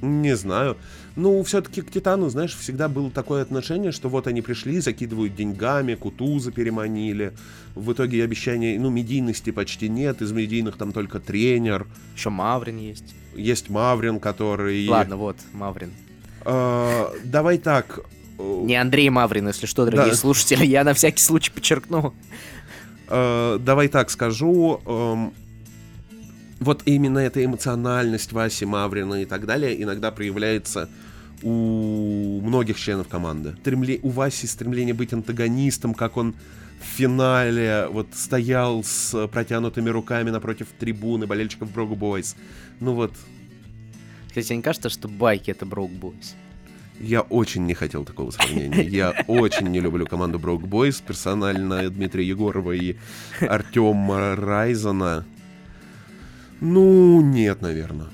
Не знаю. Ну, все-таки к Титану, знаешь, всегда было такое отношение, что вот они пришли, закидывают деньгами, Кутуза переманили. В итоге обещания, ну, медийности почти нет, из медийных там только тренер. Еще Маврин есть. Есть Маврин, который... Ладно, вот, Маврин. Э, давай так. э, Не Андрей Маврин, если что, дорогие слушатели, я на всякий случай подчеркну. Э, давай так скажу. Вот именно эта эмоциональность Васи Маврина и так далее иногда проявляется у многих членов команды. Стремле- У Васи стремление быть антагонистом, как он в финале вот стоял с протянутыми руками напротив трибуны болельщиков Брогу Бойс. Ну вот, Кстати, тебе не кажется, что байки это Броук Бойс? Я очень не хотел такого сравнения. Я очень не люблю команду Брок Бойс, персонально Дмитрия Егорова и Артема Райзена. Ну, нет, наверное.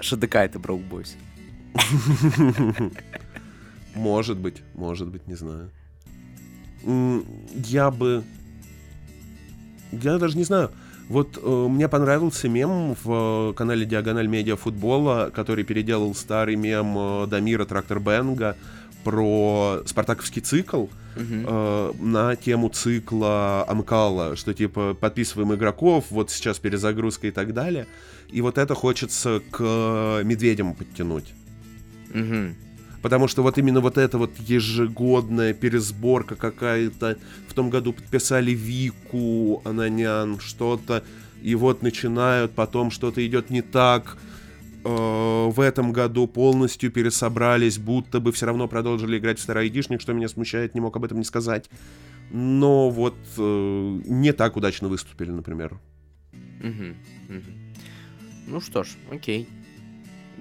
ШДК это Broke Boys. Может быть, может быть, не знаю. Я бы... Я даже не знаю. Вот э, мне понравился мем в э, канале Диагональ Медиа Футбола, который переделал старый мем э, Дамира Трактор Бенга про спартаковский цикл uh-huh. э, на тему цикла Амкала, что типа подписываем игроков, вот сейчас перезагрузка и так далее. И вот это хочется к медведям подтянуть. Uh-huh. Потому что вот именно вот эта вот ежегодная пересборка какая-то. В том году подписали Вику, Ананян, что-то. И вот начинают, потом что-то идет не так. Э, в этом году полностью пересобрались, будто бы все равно продолжили играть в старый айдишник, что меня смущает, не мог об этом не сказать. Но вот э, не так удачно выступили, например. Угу, угу. Ну что ж, окей.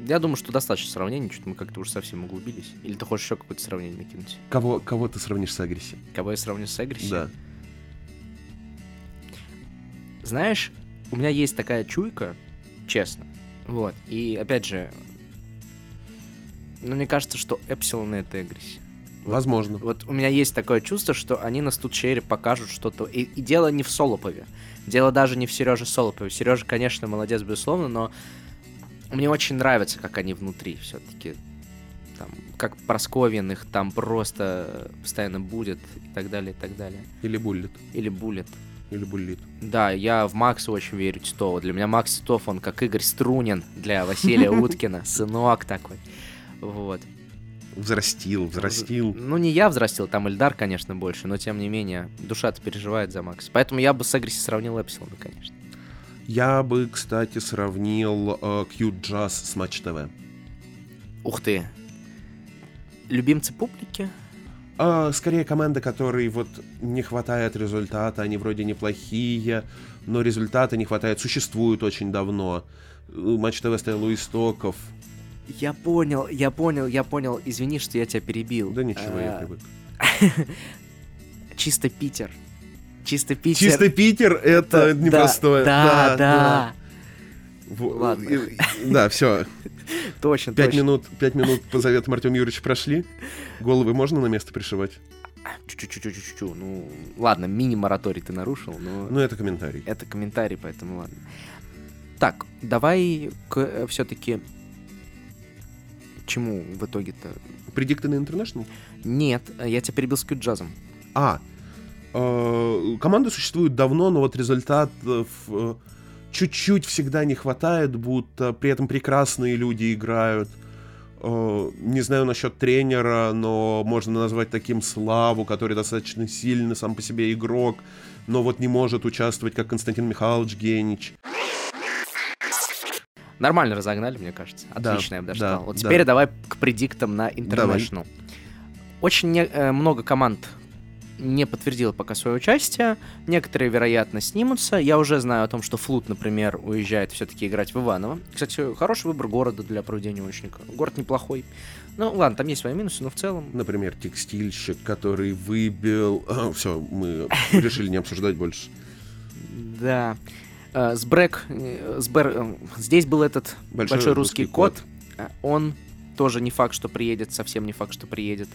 Я думаю, что достаточно сравнений, что-то мы как-то уже совсем углубились. Или ты хочешь еще какое-то сравнение накинуть? Кого, кого ты сравнишь с Агрессией? Кого я сравню с Агрессией? Да. Знаешь, у меня есть такая чуйка, честно. Вот. И опять же, ну, мне кажется, что Эпсилон это. Вот, Возможно. Вот у меня есть такое чувство, что они на студчере покажут что-то. И, и дело не в Солопове. Дело даже не в Сереже Солопове. Сережа, конечно, молодец, безусловно, но мне очень нравится, как они внутри все-таки. Там, как Просковин их там просто постоянно будет и так далее, и так далее. Или Буллет. Или Буллет. Или Буллит. Да, я в Макса очень верю Титова. Для меня Макс Титов, он как Игорь Струнин для Василия Уткина. Сынок такой. Вот. Взрастил, взрастил. Ну, не я взрастил, там Эльдар, конечно, больше, но тем не менее, душа-то переживает за Макса. Поэтому я бы с Агресси сравнил Эпсилона, конечно. Я бы, кстати, сравнил э, Cute Jazz с Матч ТВ. Ух ты. Любимцы публики? А, скорее команды, которые вот не хватает результата, они вроде неплохие, но результата не хватает, существуют очень давно. Матч ТВ стоял у истоков. Я понял, я понял, я понял. Извини, что я тебя перебил. Да ничего, я а, привык. Чисто Питер. Чисто Питер. Чисто Питер это непростое. Да, да. да. Ладно. Да, все. Точно, пять минут, пять минут по заветам Артема Юрьевича прошли. Головы можно на место пришивать? Чу-чу-чу-чу-чу. Ну, ладно, мини-мораторий ты нарушил, но... Ну, это комментарий. Это комментарий, поэтому ладно. Так, давай к э, все-таки чему в итоге-то? На International? Нет, я тебя перебил с джазом. А, э, команда существует давно, но вот результатов э, чуть-чуть всегда не хватает, будто при этом прекрасные люди играют. Э, не знаю насчет тренера, но можно назвать таким Славу, который достаточно сильный сам по себе игрок, но вот не может участвовать, как Константин Михайлович Генич. Нормально разогнали, мне кажется. Отлично, да, я бы даже да, сказал. Вот да. теперь давай к предиктам на International. Давай. Очень не, э, много команд не подтвердила пока свое участие. Некоторые, вероятно, снимутся. Я уже знаю о том, что Флут, например, уезжает все-таки играть в Иваново. Кстати, хороший выбор города для проведения ученика. Город неплохой. Ну, ладно, там есть свои минусы, но в целом... Например, текстильщик, который выбил... А, все, мы решили не обсуждать больше. Да. Uh, Сбрек, Сбер, uh, здесь был этот большой, русский, кот. он тоже не факт, что приедет, совсем не факт, что приедет.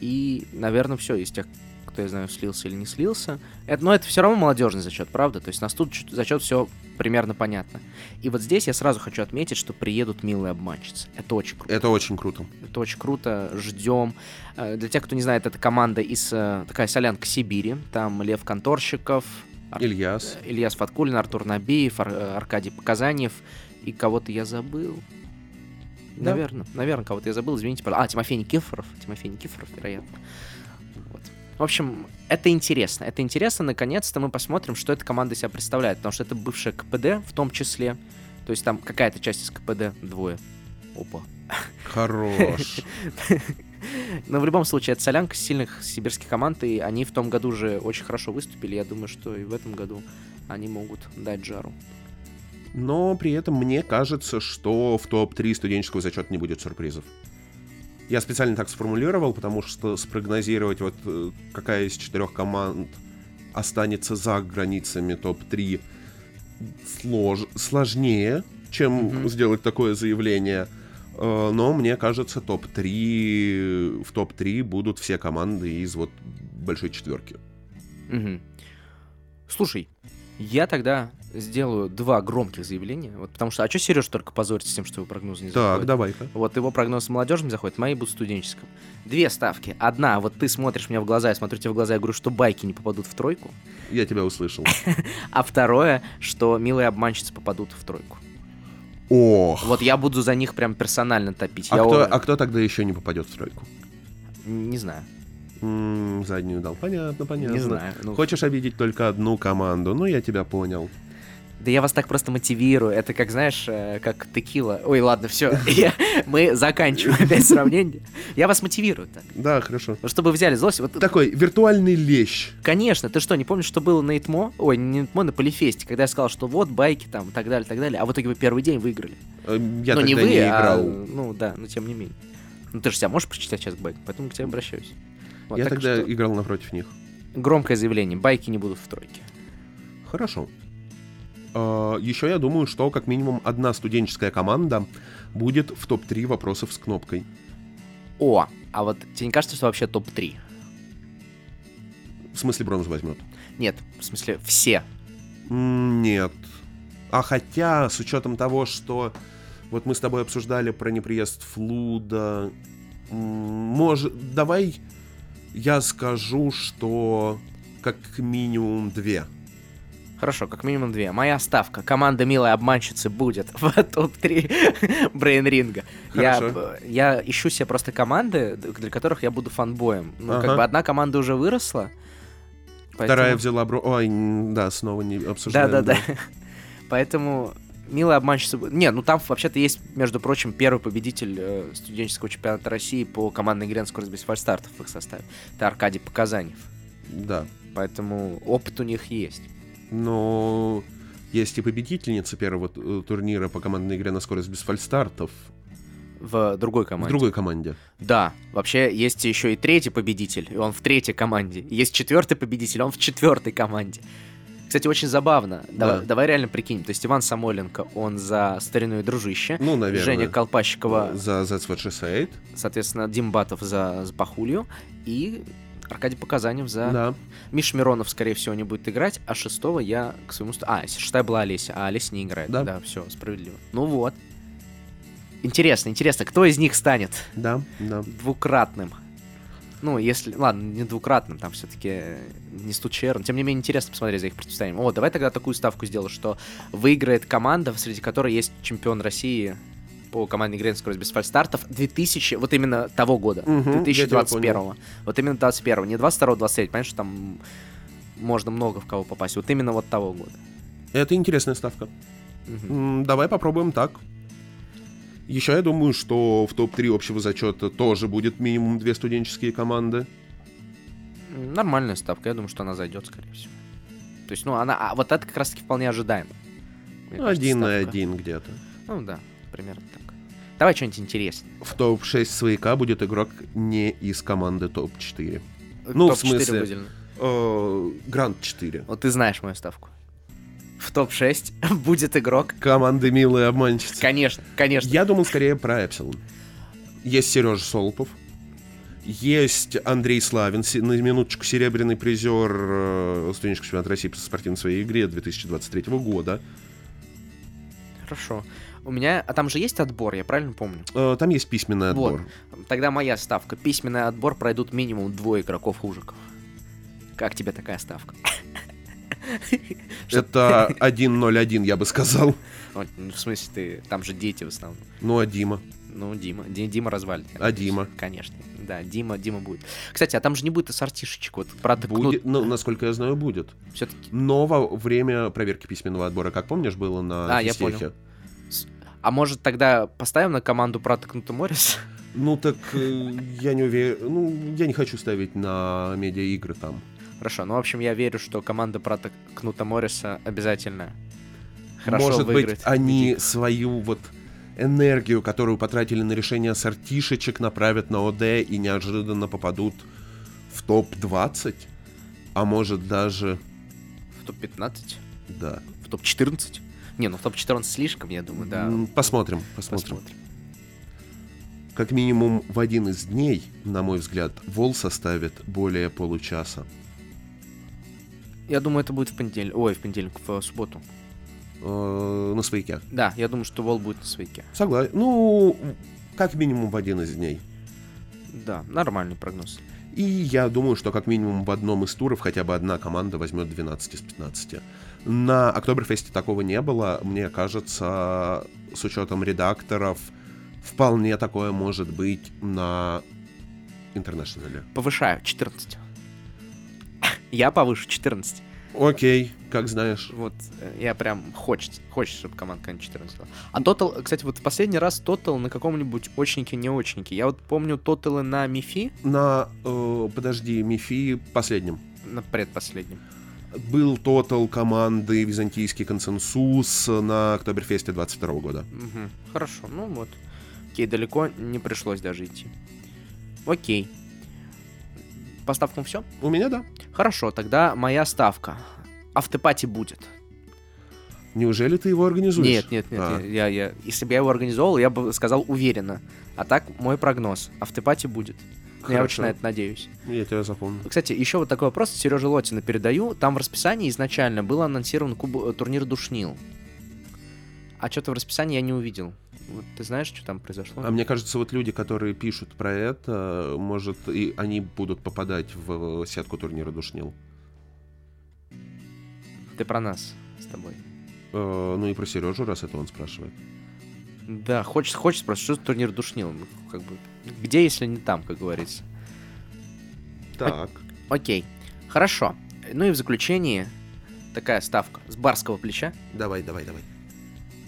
И, наверное, все из тех, кто, я знаю, слился или не слился. Это, но это все равно молодежный зачет, правда? То есть нас тут зачет все примерно понятно. И вот здесь я сразу хочу отметить, что приедут милые обманщицы. Это очень круто. Это очень круто. Это очень круто. Ждем. Для тех, кто не знает, это команда из такая солянка Сибири. Там Лев Конторщиков, Ильяс. Ильяс Фаткулин, Артур Набиев, Ар- э, Аркадий Показаниев. И кого-то я забыл. Да? Наверное, наверное, кого-то я забыл, извините, пожалуйста. А, Тимофей Никифоров. Тимофей Никифоров, вероятно. В общем, это интересно. Это интересно, наконец-то мы посмотрим, что эта команда себя представляет. Потому что это бывшая КПД в том числе. То есть там какая-то часть из КПД, двое. Опа. Хорош. Но в любом случае, это солянка сильных сибирских команд, и они в том году уже очень хорошо выступили. Я думаю, что и в этом году они могут дать жару. Но при этом мне кажется, что в топ-3 студенческого зачета не будет сюрпризов. Я специально так сформулировал, потому что спрогнозировать, вот э, какая из четырех команд останется за границами топ-3 слож... сложнее, чем Мгм. сделать такое заявление. Э, Но мне кажется, топ-3 в топ-3 будут все команды из вот большой четверки. Мгм. Слушай, я тогда сделаю два громких заявления. Вот потому что, а что Сереж только позорится с тем, что его прогнозы не Так, заходят? давай-ка. Вот его прогноз молодежным заходит, мои будут студенческим. Две ставки. Одна, вот ты смотришь мне в глаза, я смотрю тебе в глаза, я говорю, что байки не попадут в тройку. Я тебя услышал. А второе, что милые обманщицы попадут в тройку. Ох. Вот я буду за них прям персонально топить. А я кто, а кто тогда еще не попадет в тройку? Не знаю. М, заднюю дал. Понятно, понятно. Не знаю. Ну, Хочешь обидеть только одну команду? Ну, я тебя понял. Да я вас так просто мотивирую. Это как, знаешь, э, как текила. Ой, ладно, все. Мы заканчиваем опять сравнение. Я вас мотивирую так. Да, хорошо. Чтобы взяли злость. Вот, Такой виртуальный лещ. конечно, ты что, не помнишь, что было на ИТМО? Ой, не на ИТМО, на Полифесте, когда я сказал, что вот байки там, так далее, так далее. А в итоге вы первый день выиграли. Э, Я ну, не вы, не а, играл. ну, да, но тем не менее. Ну, ты же себя можешь прочитать сейчас байк, поэтому к тебе обращаюсь. Вот, я тогда что играл напротив них. Громкое заявление. Байки не будут в тройке. Хорошо. Еще я думаю, что как минимум одна студенческая команда будет в топ-3 вопросов с кнопкой. О, а вот тебе не кажется, что вообще топ-3? В смысле бронзу возьмет? Нет, в смысле все. Нет. А хотя, с учетом того, что вот мы с тобой обсуждали про неприезд Флуда, может, давай я скажу, что как минимум две. Хорошо, как минимум две. Моя ставка. Команда милой обманщицы будет в топ-3 брейн-ринга. Я, я ищу себе просто команды, для которых я буду фанбоем. Ну, как Ага. бы одна команда уже выросла. Вторая поэтому- взяла бро... Ой, да, снова не обсуждаем. Да-да-да. Поэтому милая обманщица... Не, ну там вообще-то есть, между прочим, первый победитель э, студенческого чемпионата России по командной игре на скорость без фальстартов в их составе. Это Аркадий Показанев. Да. Поэтому опыт у них есть. Но есть и победительница первого э, турнира по командной игре на скорость без фальстартов В другой в команде. другой команде. Да, вообще есть еще и третий победитель, и он в третьей команде. Есть четвертый победитель, он в четвертой команде. Кстати, очень забавно. Давай, Да. давай реально прикинем. То есть Иван Самойленко, он за старину и дружище. Ну, наверное. Женя Колпащикова, За That's What She Said. соответственно, Дим Батов за, за Пахулью. И Аркадий Показанев за... Да. Миш Миронов, скорее всего, не будет играть, а шестого я к своему... А, шестая была Олеся, а Олеся не играет. Да. Да, все, справедливо. Ну вот. Интересно, интересно, кто из них станет Да, да. двукратным? Ну, если... Ладно, не двукратным, там все-таки не стучер. Тем не менее, интересно посмотреть за их противостоянием. О, давай тогда такую ставку сделаю, что выиграет команда, среди которой есть чемпион России по командной игре скорость без фальстартов 2000, вот именно того года, тебя 2021. Вот именно 21 не 22 23 понимаешь, что там можно много в кого попасть. Вот именно вот того года. Это интересная ставка. М, Давай попробуем так. Еще я думаю, что в топ-3 общего зачета тоже будет минимум две студенческие команды. Нормальная ставка, я думаю, что она зайдет, скорее всего. То есть, ну, она, а вот это как раз-таки вполне ожидаемо. Ну, кажется, один на один где-то. Ну да, примерно так. Давай что-нибудь интереснее. В топ-6 свояка будет игрок не из команды топ-4. Ну, в Топ-4 смысле- выделено. Э, Гранд 4. Вот ты знаешь мою ставку. В топ-6 будет игрок. Команды милые обманщицы. Конечно, конечно. Я думал скорее про Эпсилон. Есть Сережа Солопов. Есть Андрей Славин, на минуточку серебряный призер э, студенческого чемпионата России по спортивной своей игре 2023 года. Хорошо. У меня... А там же есть отбор, я правильно помню? Э, Там есть письменный отбор. Тогда моя ставка. Письменный отбор пройдут минимум двое игроков ужиков. Как тебе такая ставка? Это 1-0-1, я бы сказал. Ну, В смысле, ты... Там же дети в основном. Ну, а Дима? Ну, Дима. Ди- Дима развалит. А. Дима? Конечно. Да, Дима, Дима будет. Кстати, а там же не будет ассортишечек. Вот, правда, Будет, ну, насколько я знаю, будет. все-таки... Но во время проверки письменного отбора, как помнишь, было на А, я физтехе? А может тогда поставим на команду протыкнутый Моррис? Ну так э, я не уверен. Ну, я не хочу ставить на медиа-игры там. Хорошо, ну, в общем, я верю, что команда протыкнута Морриса обязательно хорошо Может выиграет. быть, они Медик. свою вот энергию, которую потратили на решение сортишечек, направят на ОД и неожиданно попадут в топ-20, а может даже... В топ-15? Да. В топ-14? Не, ну в топ-14 слишком, я думаю, да. Посмотрим, посмотрим. посмотрим. Как минимум в один из дней, на мой взгляд, вол составит более получаса. Я думаю, это будет в понедельник. Ой, в понедельник, в субботу. Э, на свояке. Да, я думаю, что вол будет на свояке. Согласен. Ну, как минимум в один из дней. Да, нормальный прогноз. И я думаю, что как минимум в одном из туров хотя бы одна команда возьмет 12 из 15. На Октоберфесте такого не было. Мне кажется, с учетом редакторов, вполне такое может быть на Интернешнале. Повышаю, 14. Я повыше 14. Окей, как знаешь. Вот, э, я прям хочет, хочет, чтобы команда какая 14 была. А Total, кстати, вот в последний раз Total на каком-нибудь очнике-не-очнике. Я вот помню Тоталы на Мифи. На, э, подожди, Мифи последним. На предпоследнем. Был тотал команды Византийский консенсус на Октоберфесте 22 года. Угу. Хорошо, ну вот. Окей, далеко не пришлось даже идти. Окей. По ставкам все? У меня да. Хорошо, тогда моя ставка. Автопати будет. Неужели ты его организуешь? Нет, нет, нет. А. Я, я, если бы я его организовал, я бы сказал уверенно. А так мой прогноз. Автопати будет. Хорошо. Я очень на это надеюсь. Я тебя запомню. Кстати, еще вот такой вопрос Сереже Лотина передаю. Там в расписании изначально был анонсирован куб... Э, турнир Душнил. А что-то в расписании я не увидел. Вот ты знаешь, что там произошло? А мне кажется, вот люди, которые пишут про это, может, и они будут попадать в сетку турнира Душнил. Ты про нас с тобой. Э, ну и про Сережу, раз это он спрашивает. Да, хочется, хочется спросить, что турнир Душнил? Ну, как бы, где, если не там, как говорится? Так. О- окей. Хорошо. Ну и в заключении такая ставка с барского плеча. Давай, давай, давай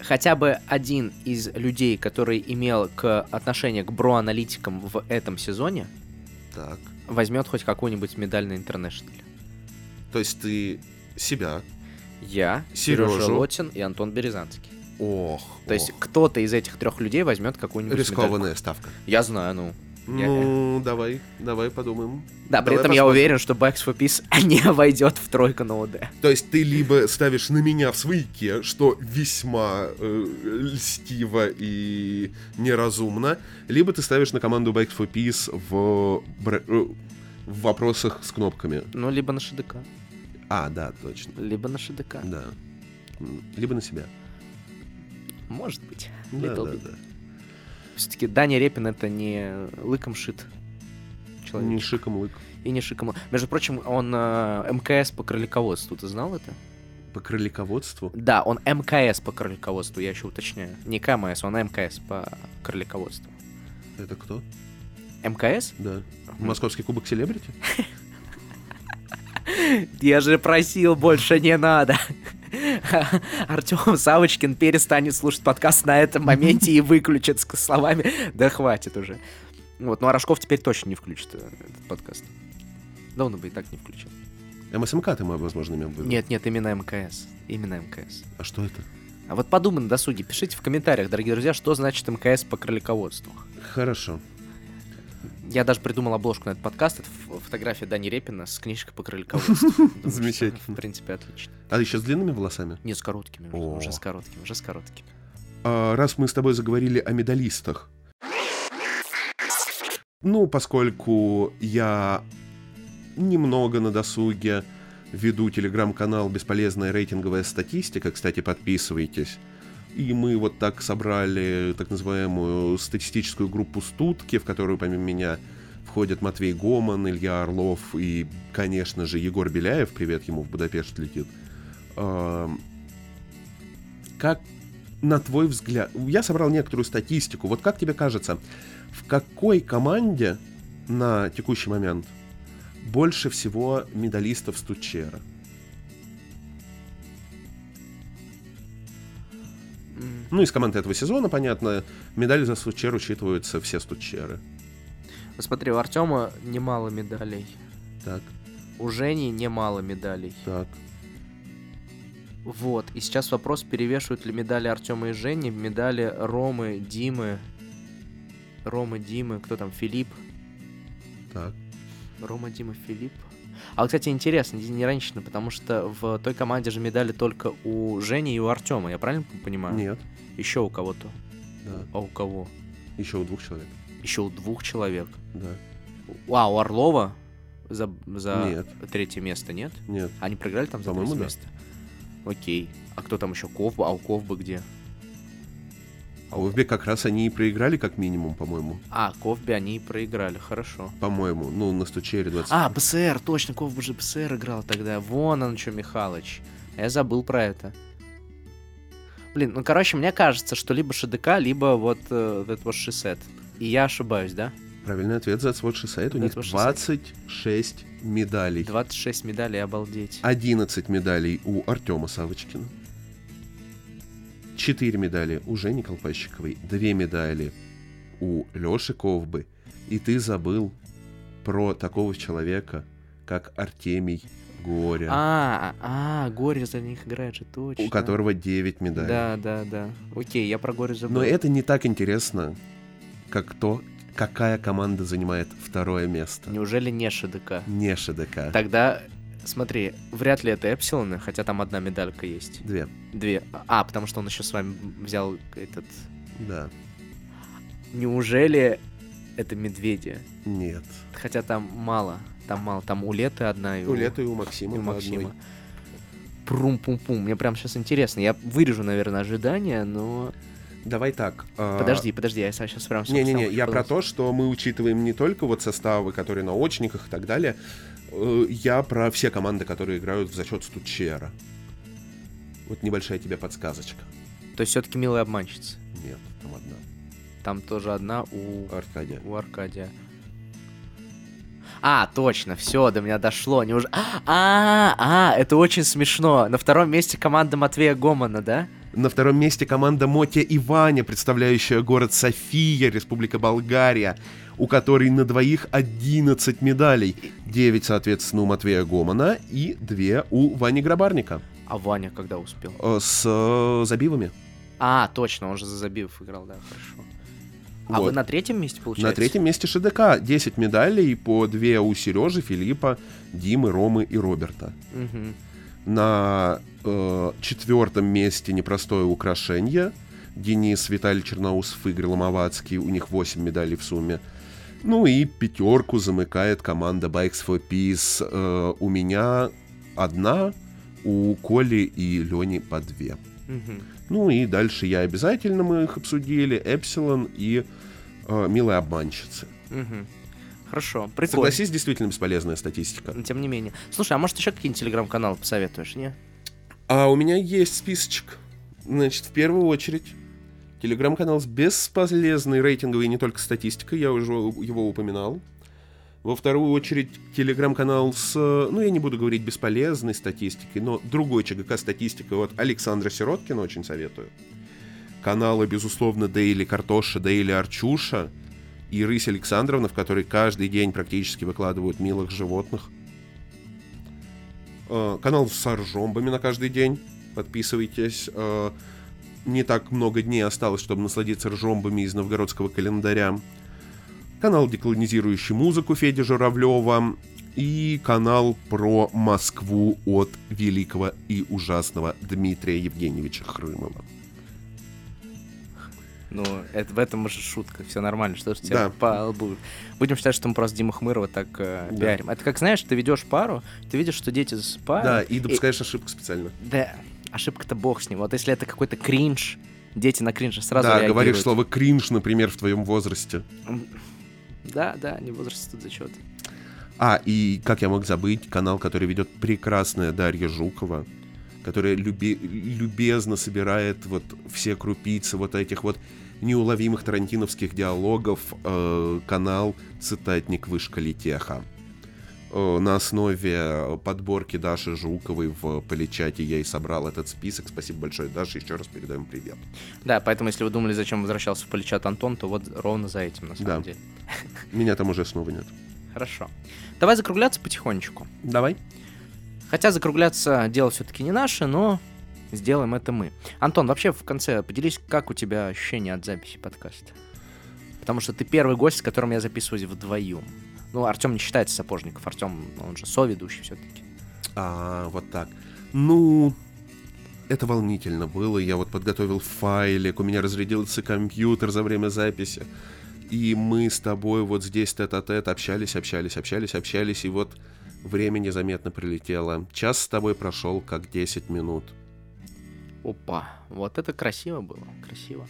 хотя бы один из людей, который имел к отношение к бро-аналитикам в этом сезоне, так. возьмет хоть какую-нибудь медаль на интернешнале. То есть ты себя, я, Сережа Лотин и Антон Березанский. Ох. То ох. есть кто-то из этих трех людей возьмет какую-нибудь Рискованная медальку. ставка. Я знаю, ну. Ну, я... давай, давай подумаем. Да, давай при этом посмотрим. я уверен, что Backs for Peace не войдет в тройку на ОД. То есть ты либо ставишь на меня в свояке, что весьма э, льстиво и неразумно, либо ты ставишь на команду Backs for Peace в, э, в вопросах с кнопками. Ну, либо на ШДК. А, да, точно. Либо на ШДК. Да. Либо на себя. Может быть. Да, да, да. Все-таки Даня Репин это не лыком шит человек. Не шиком лык. И не шиком Между прочим, он э, МКС по кролиководству, ты знал это? По кролиководству? Да, он МКС по кролиководству, я еще уточняю. Не КМС, он МКС по кролиководству. Это кто? МКС? Да. Московский кубок селебрити? Я же просил, больше не надо. Артем Савочкин перестанет слушать подкаст на этом моменте и выключит с словами «Да хватит уже». Вот, ну а Рожков теперь точно не включит э, этот подкаст. Да он бы и так не включил. МСМК ты, возможно, имел в виду? Нет, нет, именно МКС. Именно МКС. А что это? А вот подумай на досуге. Пишите в комментариях, дорогие друзья, что значит мкс по кролиководству. Хорошо. Я даже придумал обложку на этот подкаст. Это фотография Дани Репина с книжкой по кролиководству. Замечательно. В принципе, отлично. А еще с длинными волосами? Нет, с короткими. Уже с короткими, уже с короткими. А, раз мы с тобой заговорили о медалистах. Ну, поскольку я немного на досуге веду телеграм-канал «Бесполезная рейтинговая статистика», кстати, подписывайтесь, и мы вот так собрали так называемую статистическую группу «Стутки», в которую помимо меня входят Матвей Гоман, Илья Орлов и, конечно же, Егор Беляев, привет ему в Будапешт летит. Как на твой взгляд, я собрал некоторую статистику, вот как тебе кажется, в какой команде на текущий момент больше всего медалистов Стучера? Ну, из команды этого сезона, понятно, медали за Стучер учитываются все Стучеры. Ну, смотри, у Артема немало медалей. Так. У Жени немало медалей. Так. Вот, и сейчас вопрос, перевешивают ли медали Артема и Жени, медали Ромы, Димы, Ромы, Димы, кто там, Филипп, Так. Рома, Дима, Филипп. А вот, кстати, интересно, не иронично, потому что в той команде же медали только у Жени и у Артема, я правильно понимаю? Нет. Еще у кого-то. Да. А у кого? Еще у двух человек. Еще у двух человек. Да. А, у Орлова за, за Нет. третье место, нет? Нет. Они проиграли там за По-моему, третье да. место? Окей. А кто там еще? Ковба? А у Ковбы где? А как раз они и проиграли как минимум, по-моему. А, Ковби они и проиграли, хорошо. По-моему. Ну, на стучере 20. А, БСР, точно, Ковба же БСР играл тогда. Вон он что, Михалыч. Я забыл про это. Блин, ну, короче, мне кажется, что либо ШДК, либо вот э, этот вот шисет. И я ошибаюсь, да? Правильный ответ за свод 6 У них That's what she 26 медалей. 26 медалей, обалдеть. 11 медалей у Артема Савочкина. 4 медали у Жени Колпащиковой. 2 медали у Лёши Ковбы. И ты забыл про такого человека, как Артемий Горя, А, а, Горе за них играет же, точно. у которого 9 медалей. Да, да, да. Окей, я про Горе забыл. Но это не так интересно, как то, какая команда занимает второе место. Неужели не ШДК? Не ШДК. Тогда, смотри, вряд ли это Эпсилоны, хотя там одна медалька есть. Две. Две. А, потому что он еще с вами взял этот... Да. Неужели это Медведи? Нет. Хотя там мало. Там мало. Там у Леты одна и У Лета и у Максима. и у Максима. одной. Прум-пум-пум. Мне прям сейчас интересно. Я вырежу, наверное, ожидания, но... Давай так. а, Подожди, подожди, я сейчас прям... Не-не-не, я про то, что мы учитываем не только вот составы, которые на очниках и так далее. Э, Я про все команды, которые играют в зачет стучера. Вот небольшая тебе подсказочка. То есть все-таки милая обманщица. Нет, там одна. Там тоже одна у... Аркадия. У Аркадия. А, точно, все, до меня дошло. Они уже... А, а, это очень смешно. На втором месте команда Матвея Гомана, да? На втором месте команда Мотя и Ваня, представляющая город София, Республика Болгария, у которой на двоих 11 медалей. 9, соответственно, у Матвея Гомана и 2 у Вани Грабарника. А Ваня когда успел? Э, С э, забивами. А, точно, он же за Забивов играл, да, хорошо. А Вот. вы на третьем месте, получается? На третьем месте ШДК. 10 медалей, по 2 у Сережи, Филиппа, Димы, Ромы и Роберта. Мгм. На э, четвертом месте непростое украшение. Денис, Виталий Черноусов, Игорь Ломовацкий. У них 8 медалей в сумме. Ну и пятерку замыкает команда Bikes for Peace. Э, у меня одна, у Коли и Лени по две. Ну и дальше я обязательно, мы их обсудили, Эпсилон и э, Милые обманщицы. Мгм. Хорошо, прикольно. Согласись, действительно бесполезная статистика. Но тем не менее. Слушай, а может еще какие-нибудь телеграм-каналы посоветуешь, не? А у меня есть списочек. Значит, в первую очередь, телеграм-канал с бесполезной рейтинговой не только статистикой, я уже его упоминал. Во вторую очередь, телеграм-канал с, э, ну, я не буду говорить бесполезной статистикой, но другой ЧГК статистикой от Александра Сироткина очень советую. Каналы, безусловно, Дейли Картоша, Дейли Арчуша и Рысь Александровна, в которой каждый день практически выкладывают милых животных. Э, Канал с аржомбами на каждый день. Подписывайтесь. Не так много дней осталось, чтобы насладиться ржомбами из новгородского календаря. Канал, деколонизирующий музыку Феди Журавлева. И канал про Москву от великого и ужасного Дмитрия Евгеньевича Хрымова. Ну, это, в этом уже шутка, все нормально, что ж тебя Да. по лбу. Будем считать, что мы просто Дима Хмырова так э, Да. пиарим. Это как, знаешь, ты ведешь пару, ты видишь, что дети засыпают. Да, и допускаешь ошибку специально. Да, ошибка-то бог с ним. Вот если это какой-то кринж, дети на кринж сразу да, реагируют. говоришь слово кринж, например, в твоем возрасте. Да, да, не возраст тут зачет. А, и как я мог забыть, канал, который ведет прекрасная Дарья Жукова, которая люби- любезно собирает вот все крупицы вот этих вот неуловимых тарантиновских диалогов, э, канал «Цитатник Вышка Литеха». Э, На основе подборки Даши Жуковой в Поличате я и собрал этот список. Спасибо большое, Даша. Еще раз передаем привет. Да, поэтому, если вы думали, зачем возвращался в поличат Антон, то вот ровно за этим, на самом Да. деле. Меня там уже снова нет. Хорошо. Давай закругляться потихонечку. Давай. Хотя закругляться дело все-таки не наше, но сделаем это мы. Антон, вообще в конце поделись, как у тебя ощущения от записи подкаста? Потому что ты первый гость, с которым я записываюсь вдвоем. Ну, Артем не считается сапожников, Артем, он же соведущий все-таки. А, вот так. Ну, это волнительно было. Я вот подготовил файлик, у меня разрядился компьютер за время записи. И мы с тобой вот здесь тет-а-тет общались, общались, общались, общались, и вот время незаметно пролетело. Час с тобой прошел как 10 минут. Опа, вот это красиво было, красиво.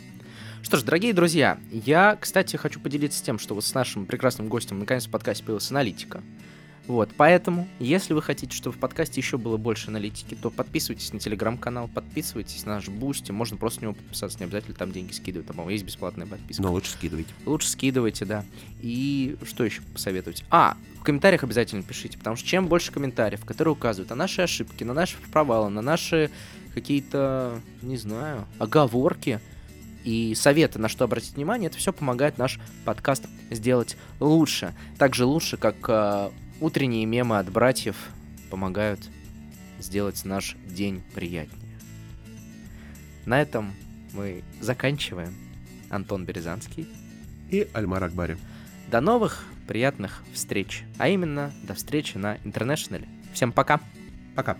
Что ж, дорогие друзья, я, кстати, хочу поделиться тем, что вот с нашим прекрасным гостем наконец в подкасте появилась аналитика. Вот, поэтому, если вы хотите, чтобы в подкасте еще было больше аналитики, то подписывайтесь на телеграм-канал, подписывайтесь на наш Boosty, можно просто на него подписаться, не обязательно там деньги скидывать, там, есть бесплатная подписка. Но лучше скидывайте. Лучше скидывайте, да. И что еще посоветовать? А, в комментариях обязательно пишите, потому что чем больше комментариев, которые указывают на наши ошибки, на наши провалы, на наши какие-то, не знаю, оговорки, и советы, на что обратить внимание, это все помогает наш подкаст сделать лучше. Также лучше, как э, Утренние мемы от братьев помогают сделать наш день приятнее. На этом мы заканчиваем. Антон Березанский и Альмар Акбари. До новых приятных встреч. А именно, до встречи на Интернешнале. Всем пока. Пока.